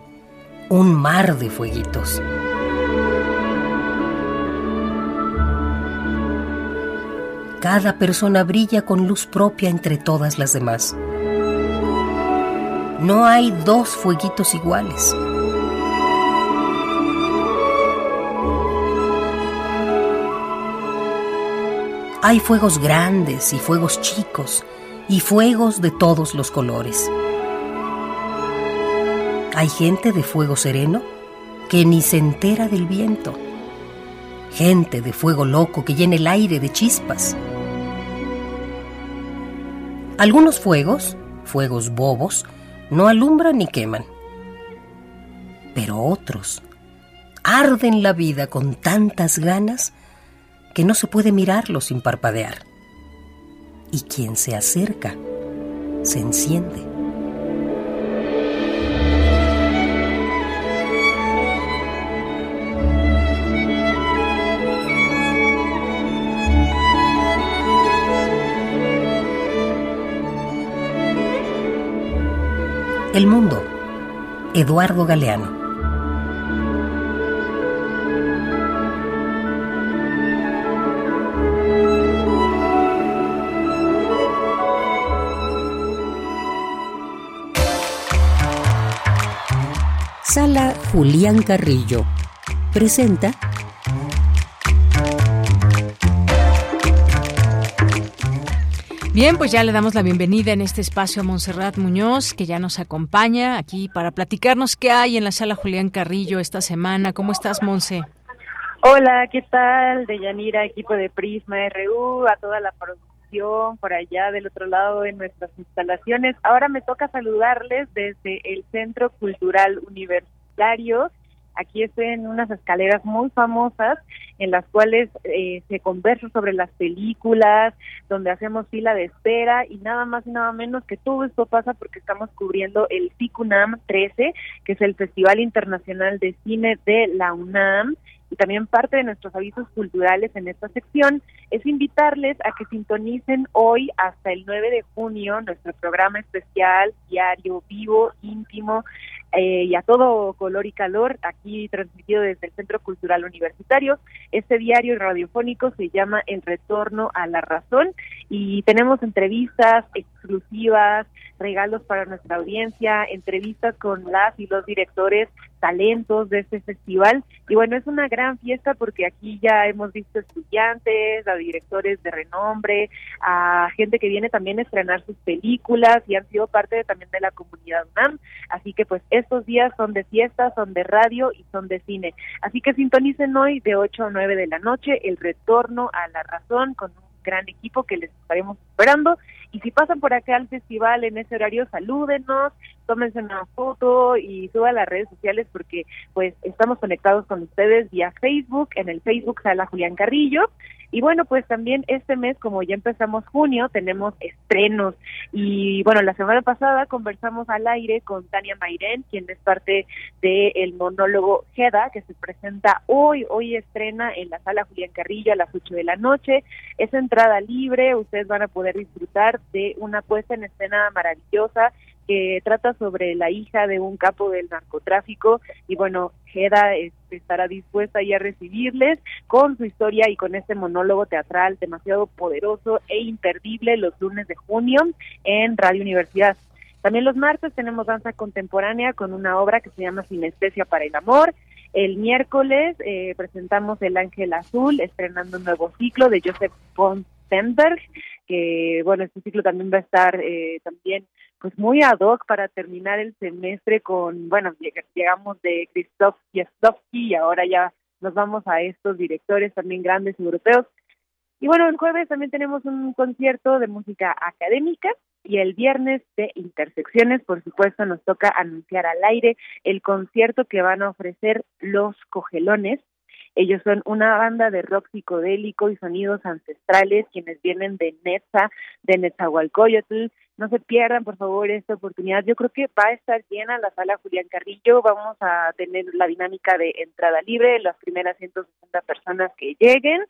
un mar de fueguitos. Cada persona brilla con luz propia entre todas las demás. No hay dos fueguitos iguales. Hay fuegos grandes y fuegos chicos y fuegos de todos los colores. Hay gente de fuego sereno que ni se entera del viento. Gente de fuego loco que llena el aire de chispas. Algunos fuegos, fuegos bobos, no alumbran ni queman. Pero otros arden la vida con tantas ganas que no se puede mirarlo sin parpadear. Y quien se acerca, se enciende. El mundo. Eduardo Galeano. Sala Julián Carrillo. Presenta Bien, pues ya le damos la bienvenida en este espacio a Montserrat Muñoz, que ya nos acompaña aquí para platicarnos qué hay en la sala Julián Carrillo esta semana. ¿Cómo estás, Monse? Hola, ¿qué tal? De Yanira, equipo de Prisma RU, a toda la producción por allá del otro lado de nuestras instalaciones. Ahora me toca saludarles desde el Centro Cultural Universitario Aquí estoy en unas escaleras muy famosas en las cuales eh, se conversa sobre las películas, donde hacemos fila de espera y nada más y nada menos que todo esto pasa porque estamos cubriendo el FICUNAM 13, que es el Festival Internacional de Cine de la UNAM y también parte de nuestros avisos culturales en esta sección es invitarles a que sintonicen hoy hasta el 9 de junio nuestro programa especial diario vivo íntimo eh, y a todo color y calor, aquí transmitido desde el Centro Cultural Universitario. Este diario radiofónico se llama El Retorno a la Razón y tenemos entrevistas exclusivas, regalos para nuestra audiencia, entrevistas con las y los directores talentos de este festival. Y bueno, es una gran fiesta porque aquí ya hemos visto estudiantes, a directores de renombre, a gente que viene también a estrenar sus películas y han sido parte también de la comunidad UNAM. Así que pues estos días son de fiesta, son de radio y son de cine. Así que sintonicen hoy de 8 a 9 de la noche el retorno a la razón con un gran equipo que les estaremos esperando. Y si pasan por acá al festival en ese horario, salúdenos, tómense una foto y suban a las redes sociales porque pues estamos conectados con ustedes vía Facebook, en el Facebook Sala Julián Carrillo y bueno, pues también este mes, como ya empezamos junio, tenemos estrenos. Y bueno, la semana pasada conversamos al aire con Tania Mairén, quien es parte del monólogo Jeda, que se presenta hoy. Hoy estrena en la sala Julián Carrillo a las 8 de la noche. Es entrada libre, ustedes van a poder disfrutar de una puesta en escena maravillosa que trata sobre la hija de un capo del narcotráfico y bueno, Jeda estará dispuesta ya a recibirles con su historia y con este monólogo teatral demasiado poderoso e imperdible los lunes de junio en Radio Universidad. También los martes tenemos danza contemporánea con una obra que se llama Sinestesia para el Amor. El miércoles eh, presentamos El Ángel Azul, estrenando un nuevo ciclo de Joseph von Stenberg, que bueno, este ciclo también va a estar eh, también pues muy ad hoc para terminar el semestre con, bueno, llegamos de Krzysztof Kieslowski y ahora ya nos vamos a estos directores también grandes europeos. Y bueno, el jueves también tenemos un concierto de música académica y el viernes de Intersecciones, por supuesto, nos toca anunciar al aire el concierto que van a ofrecer Los Cogelones. Ellos son una banda de rock psicodélico y sonidos ancestrales, quienes vienen de Netza, de Netzahualcoyotl, no se pierdan, por favor, esta oportunidad. Yo creo que va a estar llena la sala Julián Carrillo. Vamos a tener la dinámica de entrada libre, las primeras 160 personas que lleguen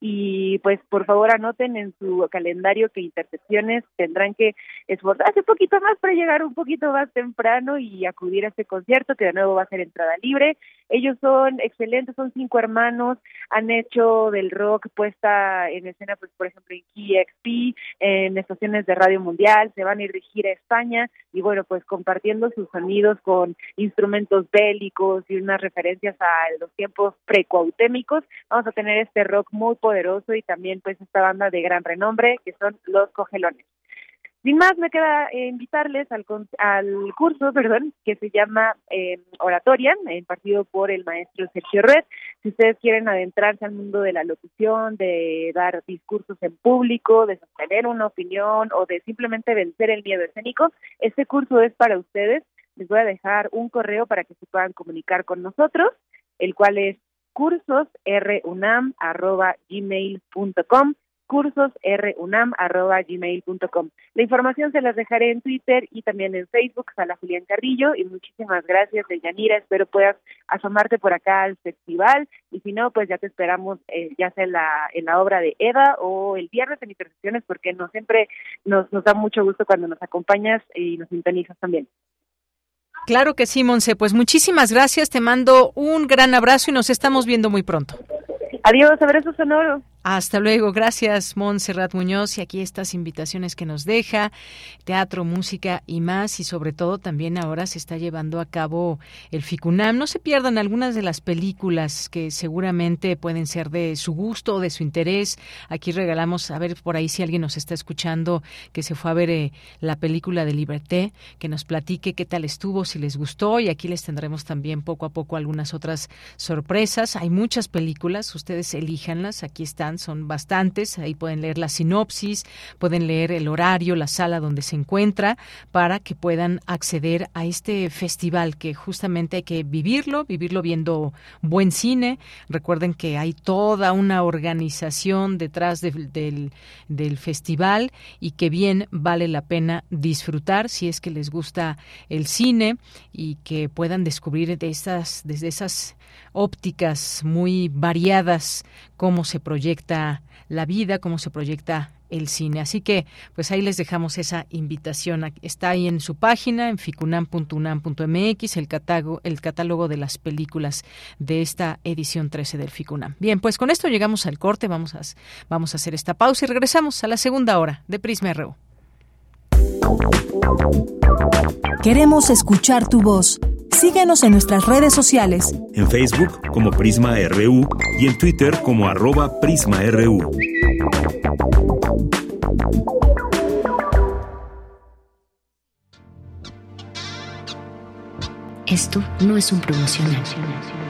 y pues por favor anoten en su calendario que Intercepciones tendrán que esforzarse un poquito más para llegar un poquito más temprano y acudir a este concierto que de nuevo va a ser entrada libre. Ellos son excelentes, son cinco hermanos, han hecho del rock puesta en escena, pues por ejemplo en KXP, en estaciones de Radio Mundial, se van a ir a España y bueno, pues compartiendo sus sonidos con instrumentos bélicos y unas referencias a los tiempos precuautémicos, vamos a tener este rock muy poderoso y también pues esta banda de gran renombre que son Los Cogelones. Sin más, me queda eh, invitarles al, al curso, perdón, que se llama eh, Oratoria, impartido por el maestro Sergio Red. Si ustedes quieren adentrarse al mundo de la locución, de dar discursos en público, de sostener una opinión o de simplemente vencer el miedo escénico, este curso es para ustedes. Les voy a dejar un correo para que se puedan comunicar con nosotros, el cual es cursosrunam.gmail.com cursosrunam.gmail.com. La información se las dejaré en Twitter y también en Facebook, Sala Julián Carrillo, y muchísimas gracias, Yanira, espero puedas asomarte por acá al festival, y si no, pues ya te esperamos, eh, ya sea en la, en la obra de Eva o el viernes en Intersecciones, porque no siempre nos, nos da mucho gusto cuando nos acompañas y nos sintonizas también. Claro que sí, Monse. Pues muchísimas gracias. Te mando un gran abrazo y nos estamos viendo muy pronto. Adiós, abrazo sonoro. Hasta luego, gracias Montserrat Muñoz y aquí estas invitaciones que nos deja, teatro, música y más y sobre todo también ahora se está llevando a cabo el FICUNAM. No se pierdan algunas de las películas que seguramente pueden ser de su gusto o de su interés. Aquí regalamos, a ver por ahí si alguien nos está escuchando que se fue a ver eh, la película de Liberté, que nos platique qué tal estuvo, si les gustó y aquí les tendremos también poco a poco algunas otras sorpresas. Hay muchas películas, ustedes elíjanlas, aquí son bastantes, ahí pueden leer la sinopsis, pueden leer el horario, la sala donde se encuentra, para que puedan acceder a este festival que justamente hay que vivirlo, vivirlo viendo buen cine. Recuerden que hay toda una organización detrás del, del festival y que bien vale la pena disfrutar si es que les gusta el cine y que puedan descubrir de estas, desde esas ópticas muy variadas cómo se proyecta la vida, cómo se proyecta el cine. Así que, pues ahí les dejamos esa invitación. Está ahí en su página, en ficunam.unam.mx, el catálogo, el catálogo de las películas de esta edición 13 del Ficunam. Bien, pues con esto llegamos al corte. Vamos a, vamos a hacer esta pausa y regresamos a la segunda hora de Prisma RU. Queremos escuchar tu voz. Síguenos en nuestras redes sociales. En Facebook como Prisma RU y en Twitter como arroba PrismaRU. Esto no es un promocional.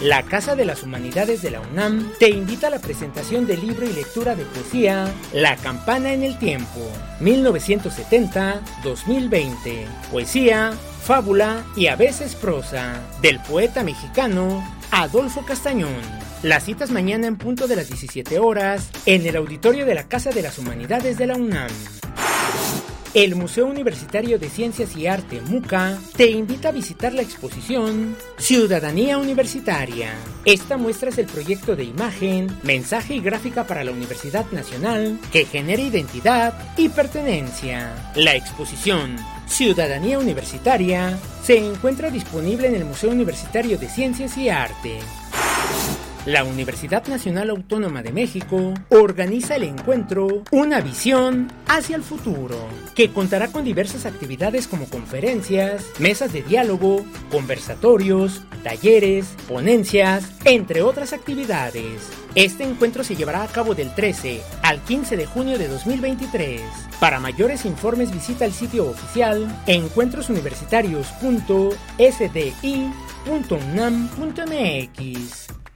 La Casa de las Humanidades de la UNAM te invita a la presentación del libro y lectura de poesía La Campana en el Tiempo, 1970-2020. Poesía, fábula y a veces prosa, del poeta mexicano Adolfo Castañón. Las citas mañana en punto de las 17 horas en el auditorio de la Casa de las Humanidades de la UNAM. El Museo Universitario de Ciencias y Arte MUCA te invita a visitar la exposición Ciudadanía Universitaria. Esta muestra es el proyecto de imagen, mensaje y gráfica para la Universidad Nacional que genera identidad y pertenencia. La exposición Ciudadanía Universitaria se encuentra disponible en el Museo Universitario de Ciencias y Arte. La Universidad Nacional Autónoma de México organiza el encuentro Una visión hacia el futuro, que contará con diversas actividades como conferencias, mesas de diálogo, conversatorios, talleres, ponencias, entre otras actividades. Este encuentro se llevará a cabo del 13 al 15 de junio de 2023. Para mayores informes visita el sitio oficial encuentrosuniversitarios.sdi.unam.mx.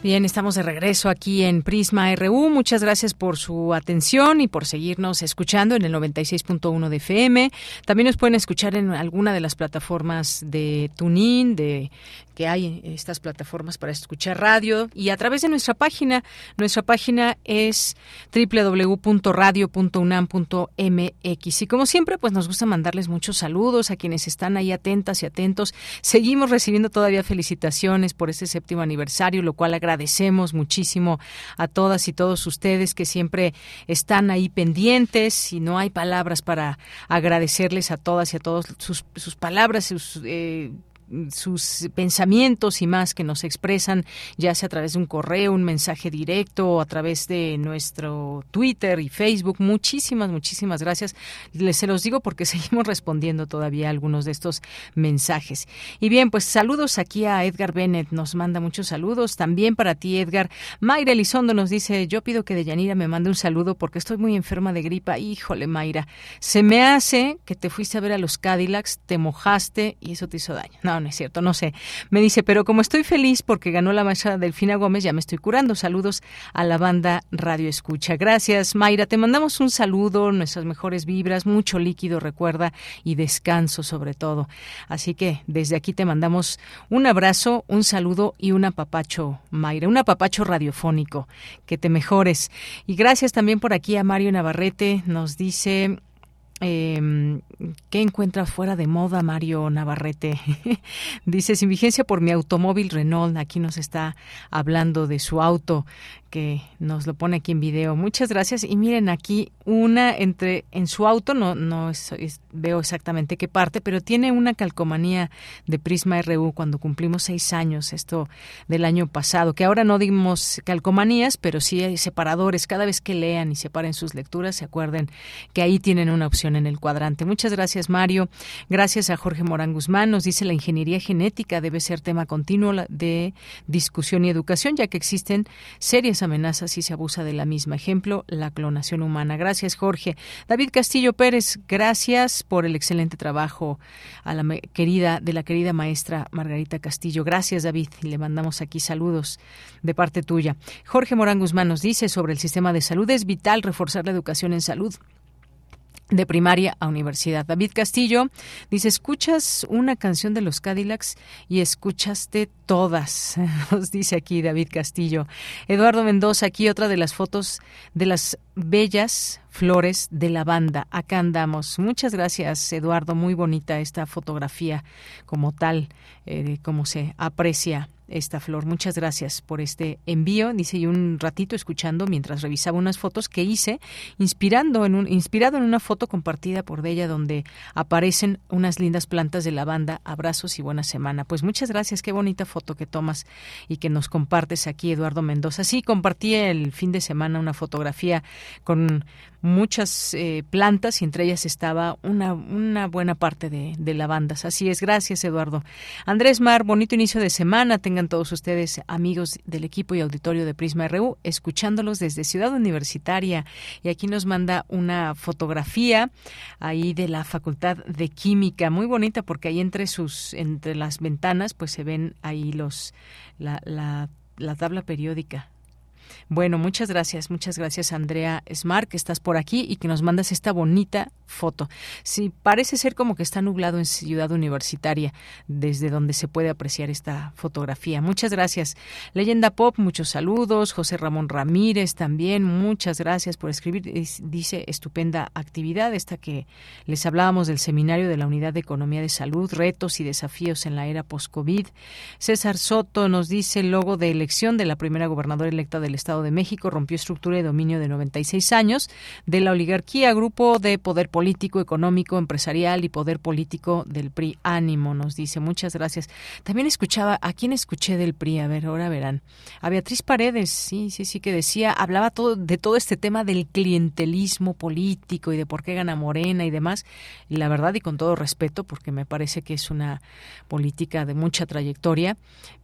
Bien, estamos de regreso aquí en Prisma RU. Muchas gracias por su atención y por seguirnos escuchando en el 96.1 de FM. También nos pueden escuchar en alguna de las plataformas de TuneIn, de que hay estas plataformas para escuchar radio y a través de nuestra página. Nuestra página es www.radio.unam.mx. Y como siempre, pues nos gusta mandarles muchos saludos a quienes están ahí atentas y atentos. Seguimos recibiendo todavía felicitaciones por este séptimo aniversario, lo cual muchísimo a todas y todos ustedes que siempre están ahí pendientes y no hay palabras para agradecerles a todas y a todos sus, sus palabras, sus eh, sus pensamientos y más que nos expresan, ya sea a través de un correo, un mensaje directo o a través de nuestro Twitter y Facebook. Muchísimas, muchísimas gracias. Les se los digo porque seguimos respondiendo todavía algunos de estos mensajes. Y bien, pues saludos aquí a Edgar Bennett, nos manda muchos saludos. También para ti, Edgar. Mayra Elizondo nos dice, yo pido que Deyanira me mande un saludo porque estoy muy enferma de gripa. Híjole, Mayra, se me hace que te fuiste a ver a los Cadillacs, te mojaste y eso te hizo daño. No, no, es cierto, no sé. Me dice, pero como estoy feliz porque ganó la maestra Delfina Gómez, ya me estoy curando. Saludos a la banda Radio Escucha. Gracias, Mayra. Te mandamos un saludo, nuestras mejores vibras, mucho líquido, recuerda, y descanso sobre todo. Así que desde aquí te mandamos un abrazo, un saludo y un apapacho, Mayra, un apapacho radiofónico. Que te mejores. Y gracias también por aquí a Mario Navarrete. Nos dice, eh, ¿Qué encuentra fuera de moda Mario Navarrete? Dice, sin vigencia por mi automóvil Renault. Aquí nos está hablando de su auto que nos lo pone aquí en video. Muchas gracias. Y miren aquí una entre en su auto, no, no veo exactamente qué parte, pero tiene una calcomanía de Prisma RU cuando cumplimos seis años, esto del año pasado, que ahora no dimos calcomanías, pero sí hay separadores. Cada vez que lean y separen sus lecturas, se acuerden que ahí tienen una opción en el cuadrante. Muchas gracias, Mario. Gracias a Jorge Morán Guzmán. Nos dice la ingeniería genética debe ser tema continuo de discusión y educación, ya que existen serias amenazas si se abusa de la misma. Ejemplo, la clonación humana. Gracias, Jorge. David Castillo Pérez, gracias por el excelente trabajo a la querida, de la querida maestra Margarita Castillo. Gracias, David. Le mandamos aquí saludos de parte tuya. Jorge Morán Guzmán nos dice sobre el sistema de salud. Es vital reforzar la educación en salud de primaria a universidad. David Castillo dice, escuchas una canción de los Cadillacs y escuchaste todas, nos dice aquí David Castillo. Eduardo Mendoza, aquí otra de las fotos de las bellas flores de la banda. Acá andamos. Muchas gracias, Eduardo. Muy bonita esta fotografía como tal, eh, como se aprecia esta flor. Muchas gracias por este envío. Dice y un ratito escuchando mientras revisaba unas fotos que hice, inspirando en un, inspirado en una foto compartida por ella donde aparecen unas lindas plantas de lavanda. Abrazos y buena semana. Pues muchas gracias. Qué bonita foto que tomas y que nos compartes aquí, Eduardo Mendoza. Sí, compartí el fin de semana una fotografía con muchas eh, plantas y entre ellas estaba una, una buena parte de, de, lavandas. Así es, gracias Eduardo. Andrés Mar, bonito inicio de semana. Todos ustedes amigos del equipo y auditorio de Prisma RU, escuchándolos desde Ciudad Universitaria. Y aquí nos manda una fotografía ahí de la Facultad de Química, muy bonita porque ahí entre sus, entre las ventanas, pues se ven ahí los, la, la, la tabla periódica Bueno, muchas gracias, muchas gracias Andrea Smart, que estás por aquí y que nos mandas esta bonita foto. Sí, parece ser como que está nublado en Ciudad Universitaria, desde donde se puede apreciar esta fotografía. Muchas gracias. Leyenda Pop, muchos saludos. José Ramón Ramírez también, muchas gracias por escribir. Dice, estupenda actividad, esta que les hablábamos del seminario de la Unidad de Economía de Salud, retos y desafíos en la era post-COVID. César Soto nos dice, el logo de elección de la primera gobernadora electa del Estado de México rompió estructura y dominio de 96 años de la oligarquía, grupo de poder político, económico, empresarial y poder político del PRI. Ánimo, nos dice. Muchas gracias. También escuchaba, ¿a quién escuché del PRI? A ver, ahora verán. A Beatriz Paredes, sí, sí, sí, que decía, hablaba todo de todo este tema del clientelismo político y de por qué gana Morena y demás. Y la verdad, y con todo respeto, porque me parece que es una política de mucha trayectoria,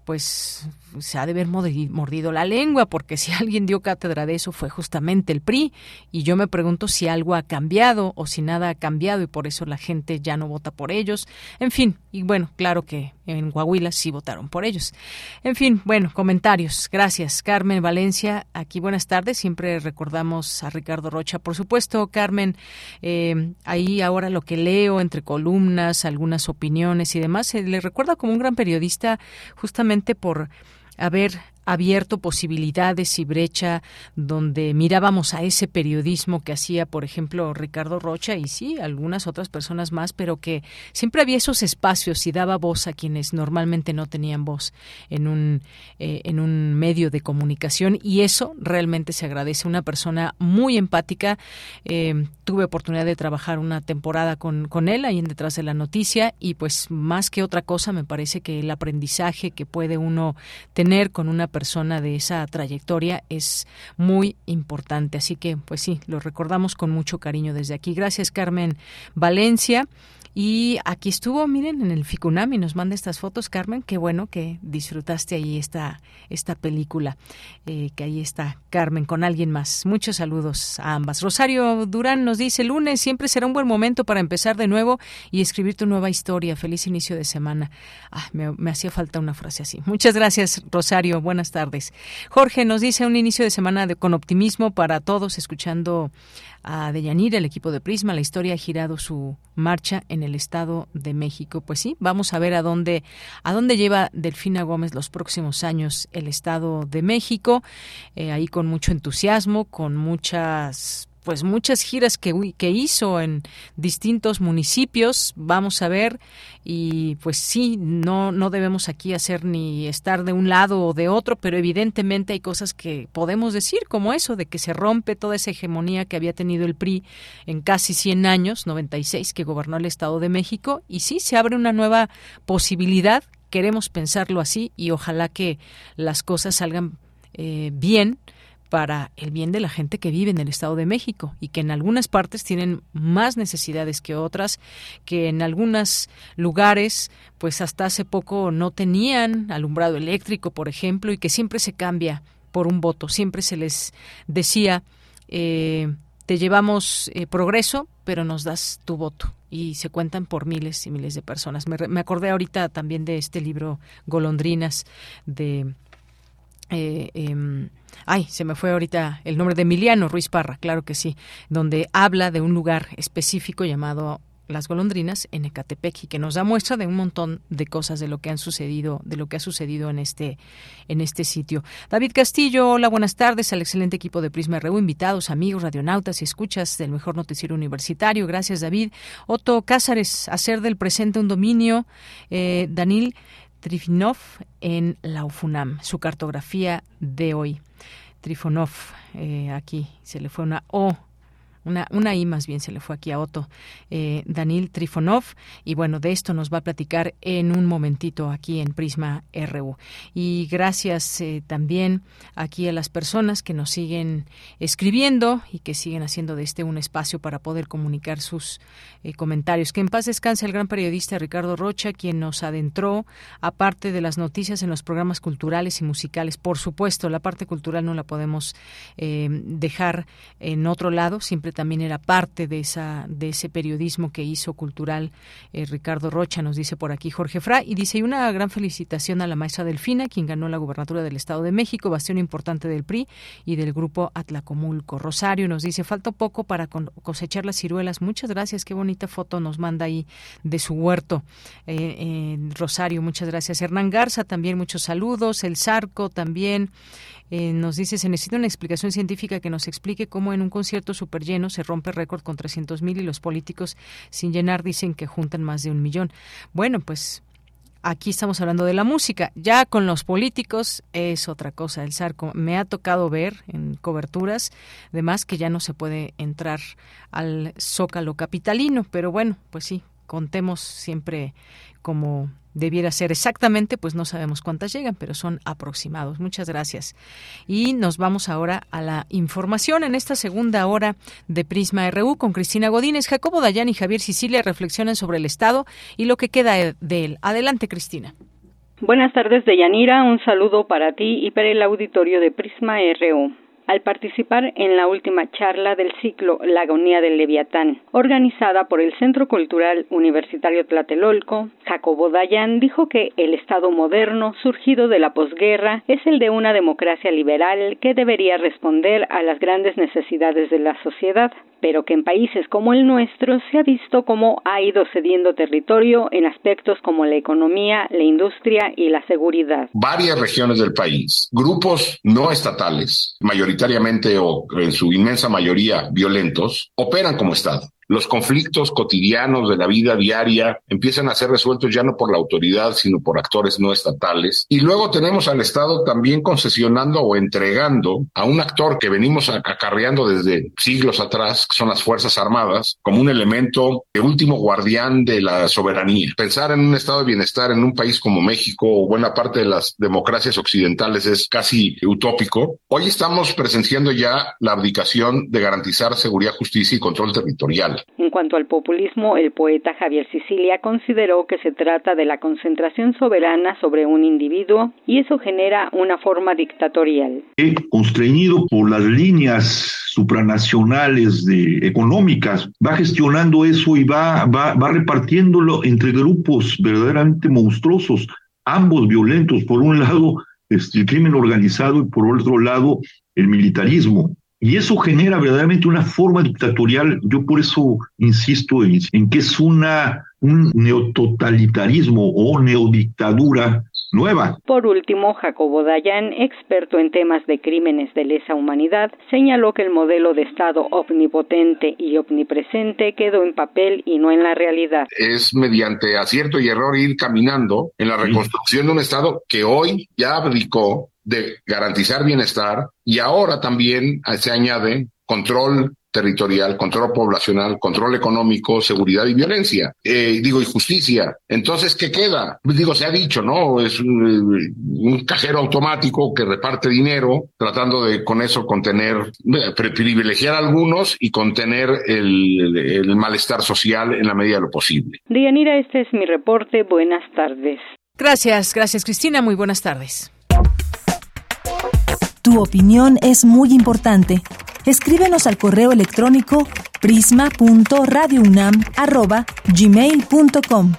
pues se ha de haber mordido la lengua, porque si alguien dio cátedra de eso fue justamente el PRI, y yo me pregunto si algo ha cambiado o si nada ha cambiado y por eso la gente ya no vota por ellos. En fin, y bueno, claro que en Coahuila sí votaron por ellos. En fin, bueno, comentarios. Gracias. Carmen Valencia, aquí buenas tardes. Siempre recordamos a Ricardo Rocha. Por supuesto, Carmen, eh, ahí ahora lo que leo entre columnas, algunas opiniones y demás, se le recuerda como un gran periodista justamente por haber abierto posibilidades y brecha donde mirábamos a ese periodismo que hacía, por ejemplo, Ricardo Rocha y sí, algunas otras personas más, pero que siempre había esos espacios y daba voz a quienes normalmente no tenían voz en un, eh, en un medio de comunicación y eso realmente se agradece. Una persona muy empática. Eh, tuve oportunidad de trabajar una temporada con, con él ahí en Detrás de la Noticia y pues más que otra cosa me parece que el aprendizaje que puede uno tener con una persona de esa trayectoria es muy importante. Así que, pues sí, lo recordamos con mucho cariño desde aquí. Gracias, Carmen Valencia. Y aquí estuvo, miren, en el Ficunami, nos manda estas fotos, Carmen. Qué bueno que disfrutaste ahí esta, esta película, eh, que ahí está Carmen con alguien más. Muchos saludos a ambas. Rosario Durán nos dice, lunes siempre será un buen momento para empezar de nuevo y escribir tu nueva historia. Feliz inicio de semana. Ah, me, me hacía falta una frase así. Muchas gracias, Rosario. Buenas tardes. Jorge nos dice un inicio de semana de, con optimismo para todos, escuchando a Deyanira, el equipo de Prisma. La historia ha girado su marcha en el Estado de México. Pues sí, vamos a ver a dónde, a dónde lleva Delfina Gómez los próximos años el Estado de México. Eh, ahí con mucho entusiasmo, con muchas pues muchas giras que, hizo en distintos municipios, vamos a ver, y pues sí, no, no debemos aquí hacer ni estar de un lado o de otro, pero evidentemente hay cosas que podemos decir, como eso, de que se rompe toda esa hegemonía que había tenido el PRI en casi 100 años, 96, que gobernó el Estado de México, y sí, se abre una nueva posibilidad, queremos pensarlo así, y ojalá que las cosas salgan eh, bien para el bien de la gente que vive en el Estado de México y que en algunas partes tienen más necesidades que otras, que en algunos lugares pues hasta hace poco no tenían alumbrado eléctrico, por ejemplo, y que siempre se cambia por un voto, siempre se les decía eh, te llevamos eh, progreso, pero nos das tu voto. Y se cuentan por miles y miles de personas. Me, me acordé ahorita también de este libro Golondrinas de eh, em, ay, se me fue ahorita el nombre de Emiliano Ruiz Parra, claro que sí, donde habla de un lugar específico llamado las golondrinas en Ecatepec y que nos da muestra de un montón de cosas de lo que han sucedido, de lo que ha sucedido en este en este sitio. David Castillo, hola, buenas tardes al excelente equipo de Prisma RU, invitados, amigos, radionautas y escuchas del mejor noticiero universitario. Gracias, David. Otto Cázares, hacer del presente un dominio. Eh, Danil Trifonov en la UFUNAM, su cartografía de hoy. Trifonov, eh, aquí se le fue una O una, una I más bien se le fue aquí a Otto, eh, Danil Trifonov, y bueno, de esto nos va a platicar en un momentito aquí en Prisma RU. Y gracias eh, también aquí a las personas que nos siguen escribiendo y que siguen haciendo de este un espacio para poder comunicar sus eh, comentarios. Que en paz descanse el gran periodista Ricardo Rocha, quien nos adentró, aparte de las noticias en los programas culturales y musicales. Por supuesto, la parte cultural no la podemos dejar en otro lado, siempre también era parte de esa de ese periodismo que hizo cultural eh, Ricardo Rocha, nos dice por aquí Jorge Fra, y dice, y una gran felicitación a la maestra Delfina, quien ganó la gubernatura del Estado de México, bastión importante del PRI y del grupo Atlacomulco. Rosario nos dice, falta poco para cosechar las ciruelas. Muchas gracias, qué bonita foto nos manda ahí de su huerto. Eh, Rosario, muchas gracias. Hernán Garza, también muchos saludos. El Zarco también. Eh, nos dice, se necesita una explicación científica que nos explique cómo en un concierto súper lleno se rompe récord con 300 mil y los políticos sin llenar dicen que juntan más de un millón. Bueno, pues aquí estamos hablando de la música. Ya con los políticos es otra cosa. El Zarco me ha tocado ver en coberturas, además que ya no se puede entrar al zócalo capitalino, pero bueno, pues sí, contemos siempre como debiera ser exactamente, pues no sabemos cuántas llegan, pero son aproximados. Muchas gracias. Y nos vamos ahora a la información en esta segunda hora de Prisma RU con Cristina Godínez, Jacobo Dayan y Javier Sicilia reflexionan sobre el Estado y lo que queda de él. Adelante, Cristina. Buenas tardes, Deyanira. Un saludo para ti y para el auditorio de Prisma RU al participar en la última charla del ciclo La agonía del Leviatán, organizada por el Centro Cultural Universitario Tlatelolco, Jacobo Dayan dijo que el Estado moderno surgido de la posguerra es el de una democracia liberal que debería responder a las grandes necesidades de la sociedad, pero que en países como el nuestro se ha visto cómo ha ido cediendo territorio en aspectos como la economía, la industria y la seguridad. Varias regiones del país, grupos no estatales, mayoritariamente o en su inmensa mayoría violentos, operan como Estado los conflictos cotidianos de la vida diaria empiezan a ser resueltos ya no por la autoridad, sino por actores no estatales. Y luego tenemos al Estado también concesionando o entregando a un actor que venimos acarreando desde siglos atrás, que son las Fuerzas Armadas, como un elemento de último guardián de la soberanía. Pensar en un estado de bienestar en un país como México o buena parte de las democracias occidentales es casi utópico. Hoy estamos presenciando ya la abdicación de garantizar seguridad, justicia y control territorial. En cuanto al populismo, el poeta Javier Sicilia consideró que se trata de la concentración soberana sobre un individuo y eso genera una forma dictatorial. Constreñido por las líneas supranacionales de, económicas, va gestionando eso y va, va, va repartiéndolo entre grupos verdaderamente monstruosos, ambos violentos, por un lado este, el crimen organizado y por otro lado el militarismo. Y eso genera verdaderamente una forma dictatorial. Yo por eso insisto en, que es una, un neototalitarismo o neodictadura nueva. Por último, Jacobo Dayan, experto en temas de crímenes de lesa humanidad, señaló que el modelo de Estado omnipotente y omnipresente quedó en papel y no en la realidad. Es mediante acierto y error ir caminando en la reconstrucción de un Estado que hoy ya abdicó de garantizar bienestar y ahora también se añade control territorial, control poblacional, control económico, seguridad y violencia, eh, digo, y justicia. Entonces, ¿qué queda? Digo, se ha dicho, ¿no? Es un, cajero automático que reparte dinero, tratando de con eso contener, privilegiar a algunos y contener el, el malestar social en la medida de lo posible. Dianira, este es mi reporte. Buenas tardes. Gracias, gracias Cristina. Muy buenas tardes. Tu opinión es muy importante. Escríbenos al correo electrónico prisma.radiounam@gmail.com.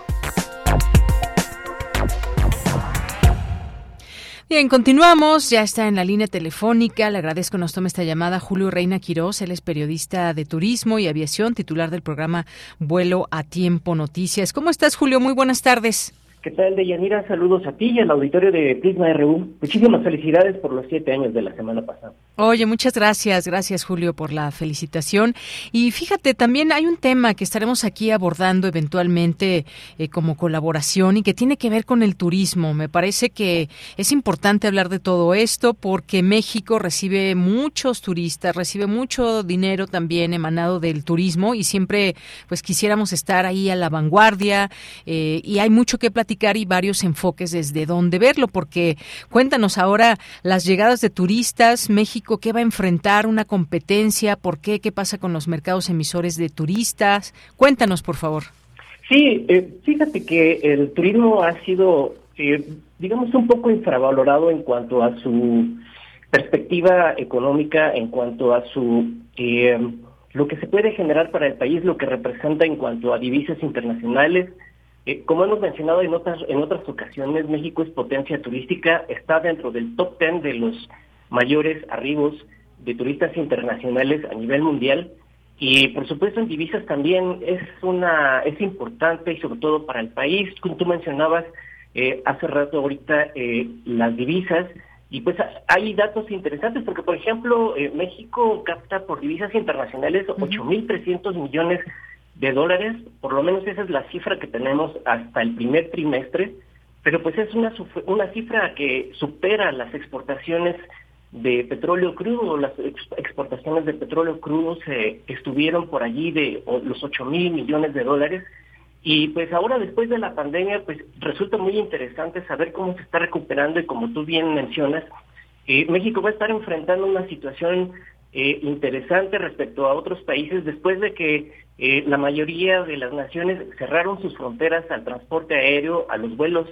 Bien, continuamos. Ya está en la línea telefónica. Le agradezco nos tome esta llamada Julio Reina Quirós. Él es periodista de turismo y aviación, titular del programa Vuelo a Tiempo Noticias. ¿Cómo estás, Julio? Muy buenas tardes. ¿Qué tal, Deyanira? Saludos a ti y al auditorio de Prisma RU. Muchísimas felicidades por los siete años de la semana pasada. Oye, muchas gracias. Gracias, Julio, por la felicitación. Y fíjate, también hay un tema que estaremos aquí abordando eventualmente eh, como colaboración y que tiene que ver con el turismo. Me parece que es importante hablar de todo esto porque México recibe muchos turistas, recibe mucho dinero también emanado del turismo y siempre pues quisiéramos estar ahí a la vanguardia eh, y hay mucho que platicar y varios enfoques desde dónde verlo, porque cuéntanos ahora las llegadas de turistas, México, ¿qué va a enfrentar? ¿Una competencia? ¿Por qué? ¿Qué pasa con los mercados emisores de turistas? Cuéntanos, por favor. Sí, eh, fíjate que el turismo ha sido, eh, digamos, un poco infravalorado en cuanto a su perspectiva económica, en cuanto a su... Eh, lo que se puede generar para el país, lo que representa en cuanto a divisas internacionales. Eh, como hemos mencionado en otras, en otras ocasiones, México es potencia turística, está dentro del top 10 de los mayores arribos de turistas internacionales a nivel mundial y por supuesto en divisas también es una es importante y sobre todo para el país. Como tú mencionabas eh, hace rato ahorita eh, las divisas y pues hay datos interesantes porque por ejemplo eh, México capta por divisas internacionales ocho mil trescientos millones de dólares por lo menos esa es la cifra que tenemos hasta el primer trimestre pero pues es una una cifra que supera las exportaciones de petróleo crudo, las exportaciones de petróleo crudo se estuvieron por allí de los 8 mil millones de dólares. Y pues ahora después de la pandemia, pues resulta muy interesante saber cómo se está recuperando y como tú bien mencionas, eh, México va a estar enfrentando una situación eh, interesante respecto a otros países después de que eh, la mayoría de las naciones cerraron sus fronteras al transporte aéreo, a los vuelos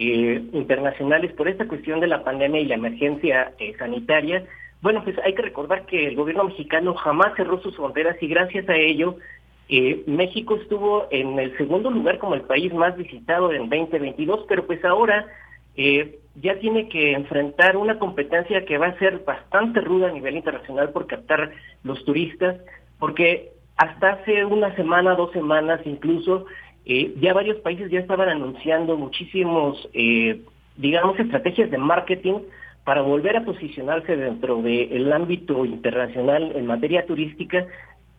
eh, internacionales por esta cuestión de la pandemia y la emergencia eh, sanitaria, bueno, pues hay que recordar que el gobierno mexicano jamás cerró sus fronteras y gracias a ello eh, México estuvo en el segundo lugar como el país más visitado en 2022, pero pues ahora ya tiene que enfrentar una competencia que va a ser bastante ruda a nivel internacional por captar los turistas, porque hasta hace una semana, dos semanas incluso, eh, ya varios países ya estaban anunciando muchísimos, eh, digamos, estrategias de marketing para volver a posicionarse dentro del ámbito internacional en materia turística.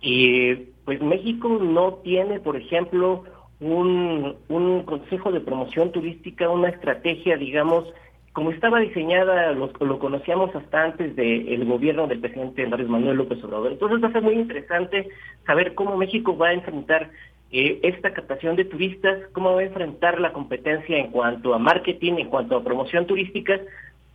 y pues México no tiene, por ejemplo, un, un consejo de promoción turística, una estrategia, digamos, como estaba diseñada, lo, lo conocíamos hasta antes del gobierno del presidente Andrés Manuel López Obrador. Entonces va a ser muy interesante saber cómo México va a enfrentar eh, esta captación de turistas, cómo va a enfrentar la competencia en cuanto a marketing, en cuanto a promoción turística,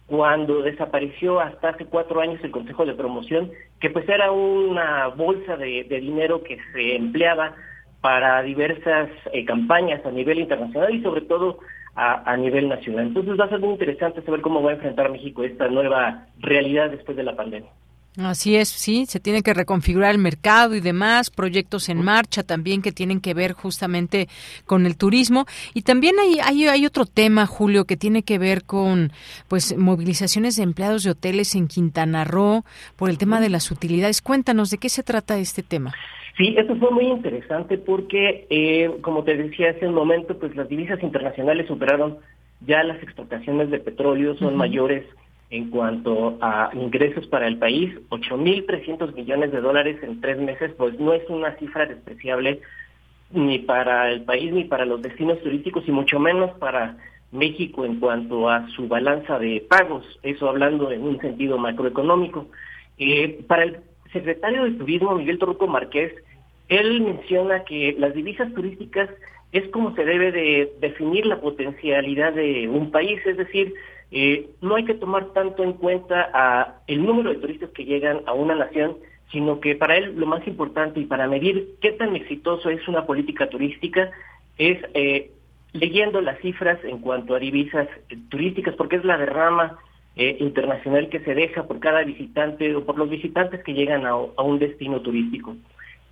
cuando desapareció hasta hace cuatro años el Consejo de Promoción, que pues era una bolsa de, dinero que se empleaba para diversas eh, campañas a nivel internacional y sobre todo a, a, nivel nacional. Entonces va a ser muy interesante saber cómo va a enfrentar México esta nueva realidad después de la pandemia. Así es, sí, se tiene que reconfigurar el mercado y demás, proyectos en marcha también que tienen que ver justamente con el turismo. Y también hay, hay, hay otro tema, Julio, que tiene que ver con pues movilizaciones de empleados de hoteles en Quintana Roo por el tema de las utilidades. Cuéntanos, ¿de qué se trata este tema? Sí, esto fue muy interesante porque, eh, como te decía hace un momento, pues las divisas internacionales superaron ya las exportaciones de petróleo, son mayores en cuanto a ingresos para el país, 8.300 millones de dólares en tres meses, pues no es una cifra despreciable ni para el país ni para los destinos turísticos y mucho menos para México en cuanto a su balanza de pagos, eso hablando en un sentido macroeconómico. Eh, para el secretario de Turismo, Miguel Torruco Márquez, él menciona que las divisas turísticas es como se debe de definir la potencialidad de un país, es decir, eh, no hay que tomar tanto en cuenta a el número de turistas que llegan a una nación, sino que para él lo más importante y para medir qué tan exitoso es una política turística es eh, leyendo las cifras en cuanto a divisas turísticas, porque es la derrama internacional que se deja por cada visitante o por los visitantes que llegan a, un destino turístico.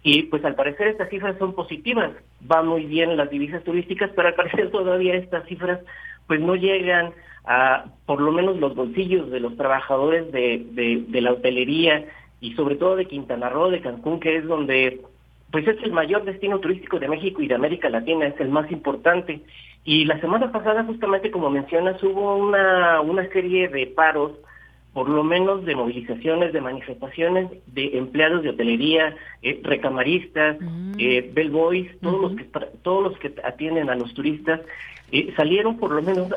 Y pues al parecer estas cifras son positivas, van muy bien las divisas turísticas, pero al parecer todavía estas cifras pues no llegan a por lo menos los bolsillos de los trabajadores de, de, la hotelería y sobre todo de Quintana Roo, de Cancún, que es donde pues es el mayor destino turístico de México y de América Latina, es el más importante. Y la semana pasada, justamente como mencionas, hubo una, una serie de paros, por lo menos de movilizaciones, de manifestaciones de empleados de hotelería, eh, recamaristas, mm. eh, bellboys, todos los que todos los que atienden a los turistas, salieron por lo menos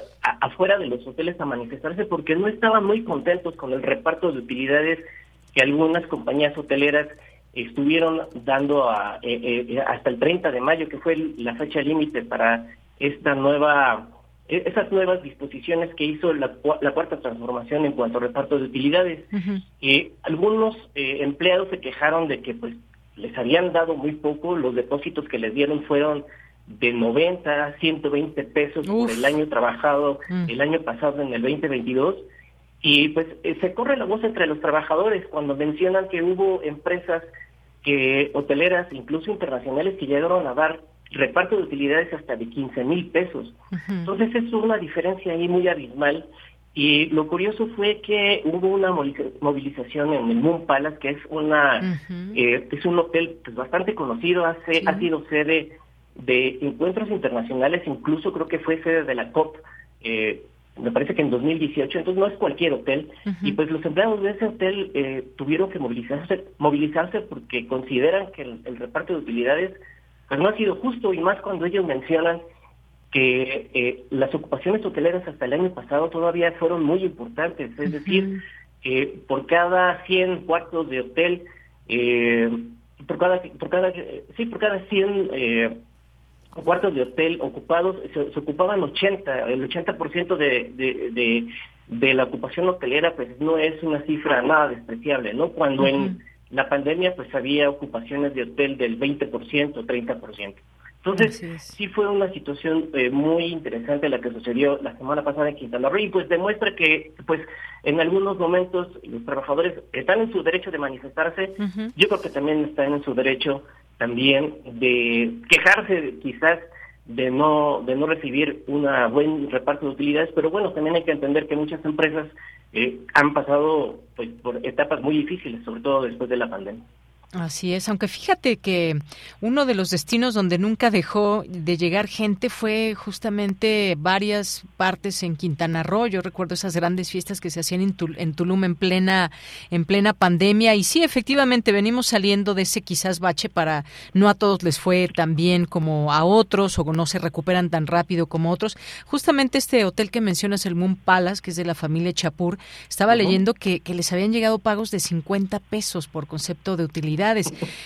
afuera de los hoteles a manifestarse porque no estaban muy contentos con el reparto de utilidades que algunas compañías hoteleras estuvieron dando a, eh, eh, hasta el 30 de mayo, que fue la fecha límite para esta nueva e, esas nuevas disposiciones que hizo la, cuarta transformación en cuanto a reparto de utilidades. Eh, algunos empleados se quejaron de que pues les habían dado muy poco, los depósitos que les dieron fueron de 90 a 120 pesos por el año trabajado mm. el año pasado en el 2022 y pues eh, se corre la voz entre los trabajadores cuando mencionan que hubo empresas que hoteleras, incluso internacionales, que llegaron a dar reparto de utilidades hasta de 15 mil pesos. Entonces es una diferencia ahí muy abismal. Y lo curioso fue que hubo una movilización en el Moon Palace, que es una eh, es un hotel pues, bastante conocido, hace, ha sido sede de encuentros internacionales, incluso creo que fue sede de la COP, eh, me parece que en 2018, entonces no es cualquier hotel, y pues los empleados de ese hotel eh, tuvieron que movilizarse, movilizarse porque consideran que el reparto de utilidades pues no ha sido justo y más cuando ellos mencionan que eh, las ocupaciones hoteleras hasta el año pasado todavía fueron muy importantes, es decir, eh, por cada 100 cuartos de hotel, eh, por cada, por cada, sí, por cada 100 eh, cuartos de hotel ocupados, se, ocupaban 80, el 80% de, de, de, de la ocupación hotelera, pues no es una cifra nada despreciable, ¿no? Cuando en la pandemia pues había ocupaciones de hotel del 20%, 30%. Entonces, sí fue una situación eh, muy interesante la que sucedió la semana pasada en Quintana Roo y pues demuestra que pues en algunos momentos los trabajadores están en su derecho de manifestarse, yo creo que también están en su derecho también de quejarse quizás de no de no recibir una buen reparto de utilidades, pero bueno, también hay que entender que muchas empresas eh, han pasado pues por etapas muy difíciles, sobre todo después de la pandemia. Así es, aunque fíjate que uno de los destinos donde nunca dejó de llegar gente fue justamente varias partes en Quintana Roo. Yo recuerdo esas grandes fiestas que se hacían en, Tulum en plena en plena pandemia y sí, efectivamente venimos saliendo de ese quizás bache para no a todos les fue tan bien como a otros o no se recuperan tan rápido como otros. Justamente este hotel que mencionas, el Moon Palace, que es de la familia Chapur, estaba leyendo que, que les habían llegado pagos de 50 pesos por concepto de utilidad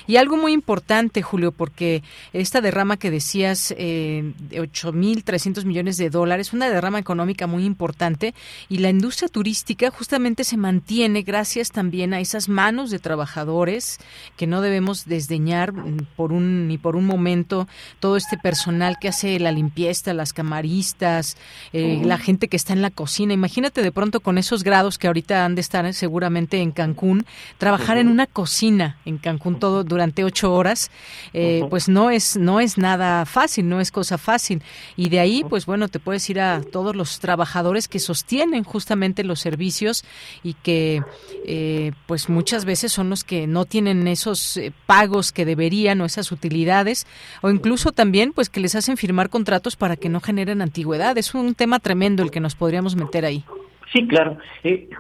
y algo muy importante, Julio, porque esta derrama que decías eh, de 8.300 millones de dólares, una derrama económica muy importante y la industria turística justamente se mantiene gracias también a esas manos de trabajadores que no debemos desdeñar por un ni por un momento todo este personal que hace la limpieza, las camaristas, eh, la gente que está en la cocina. Imagínate de pronto con esos grados que ahorita han de estar seguramente en Cancún, trabajar en una cocina en Cancún todo durante ocho horas, eh, pues no es no es nada fácil, no es cosa fácil. Y de ahí, pues bueno, te puedes ir a todos los trabajadores que sostienen justamente los servicios y que, eh, pues muchas veces son los que no tienen esos eh, pagos que deberían o esas utilidades, o incluso también, pues que les hacen firmar contratos para que no generen antigüedad. Es un tema tremendo el que nos podríamos meter ahí. Sí, claro.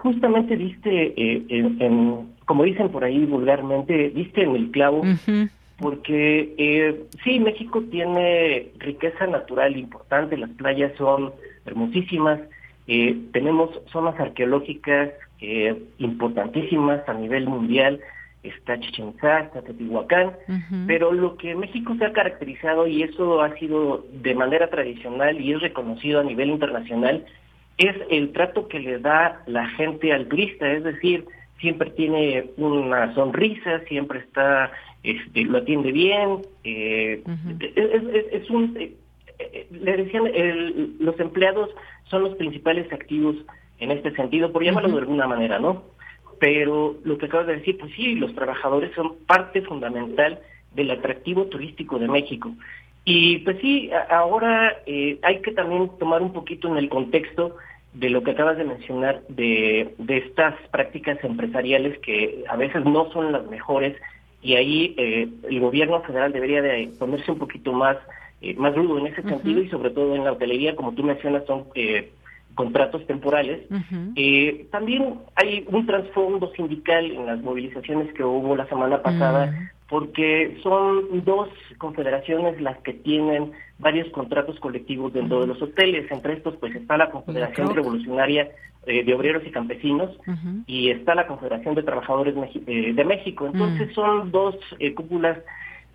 justamente viste en, como dicen por ahí vulgarmente, viste en el clavo, porque eh, sí, México tiene riqueza natural importante, las playas son hermosísimas, eh, tenemos zonas arqueológicas eh, importantísimas a nivel mundial, está Chichen Itza, está Teotihuacán, pero lo que México se ha caracterizado, y eso ha sido de manera tradicional y es reconocido a nivel internacional, es el trato que le da la gente al turista, es decir, siempre tiene una sonrisa, siempre está, este, lo atiende bien, eh, es, un, eh, eh, le decían, los empleados son los principales activos en este sentido, por llamarlo de alguna manera, ¿no? Pero lo que acabas de decir, pues sí, los trabajadores son parte fundamental del atractivo turístico de México. Y pues sí, ahora hay que también tomar un poquito en el contexto de lo que acabas de mencionar, de, de estas prácticas empresariales que a veces no son las mejores y ahí eh, el gobierno federal debería de ponerse un poquito más, eh, más rudo en ese sentido y sobre todo en la hotelería, como tú mencionas, son eh, contratos temporales. también hay un trasfondo sindical en las movilizaciones que hubo la semana pasada porque son dos confederaciones las que tienen varios contratos colectivos dentro de los hoteles. Entre estos, pues está la Confederación Revolucionaria eh, de Obreros y Campesinos y está la Confederación de Trabajadores eh, de México. Entonces son dos eh, cúpulas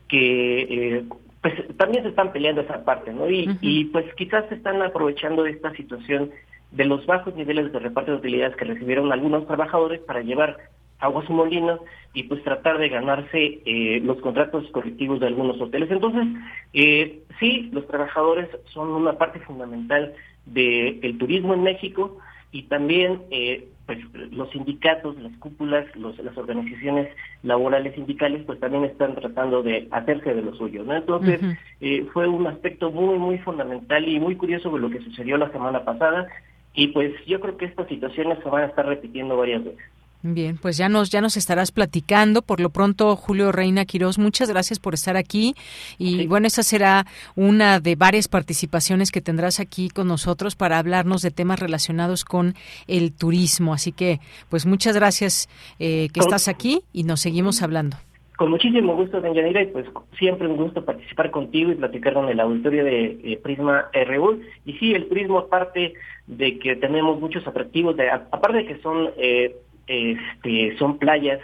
que pues también se están peleando esa parte, ¿no? Y, y pues quizás se están aprovechando de esta situación de los bajos niveles de reparto de utilidades que recibieron algunos trabajadores para llevar aguas molinos y pues tratar de ganarse eh, los contratos colectivos de algunos hoteles. Entonces, eh, sí, los trabajadores son una parte fundamental del turismo en México y también eh, pues los sindicatos, las cúpulas, las organizaciones laborales sindicales, pues también están tratando de hacerse de lo suyo, ¿no? Entonces, eh, fue un aspecto muy, muy fundamental y muy curioso de lo que sucedió la semana pasada y pues yo creo que estas situaciones se van a estar repitiendo varias veces. Bien, pues ya nos ya nos estarás platicando. Por lo pronto, Julio Reina Quirós, muchas gracias por estar aquí. Y bueno, esa será una de varias participaciones que tendrás aquí con nosotros para hablarnos de temas relacionados con el turismo. Así que, pues muchas gracias eh, que estás aquí y nos seguimos hablando. Con muchísimo gusto, Yanira, y pues siempre un gusto participar contigo y platicar con el auditorio de eh, Prisma RU. Y sí, el turismo, aparte de que tenemos muchos atractivos, de, aparte de que son eh, este, son playas,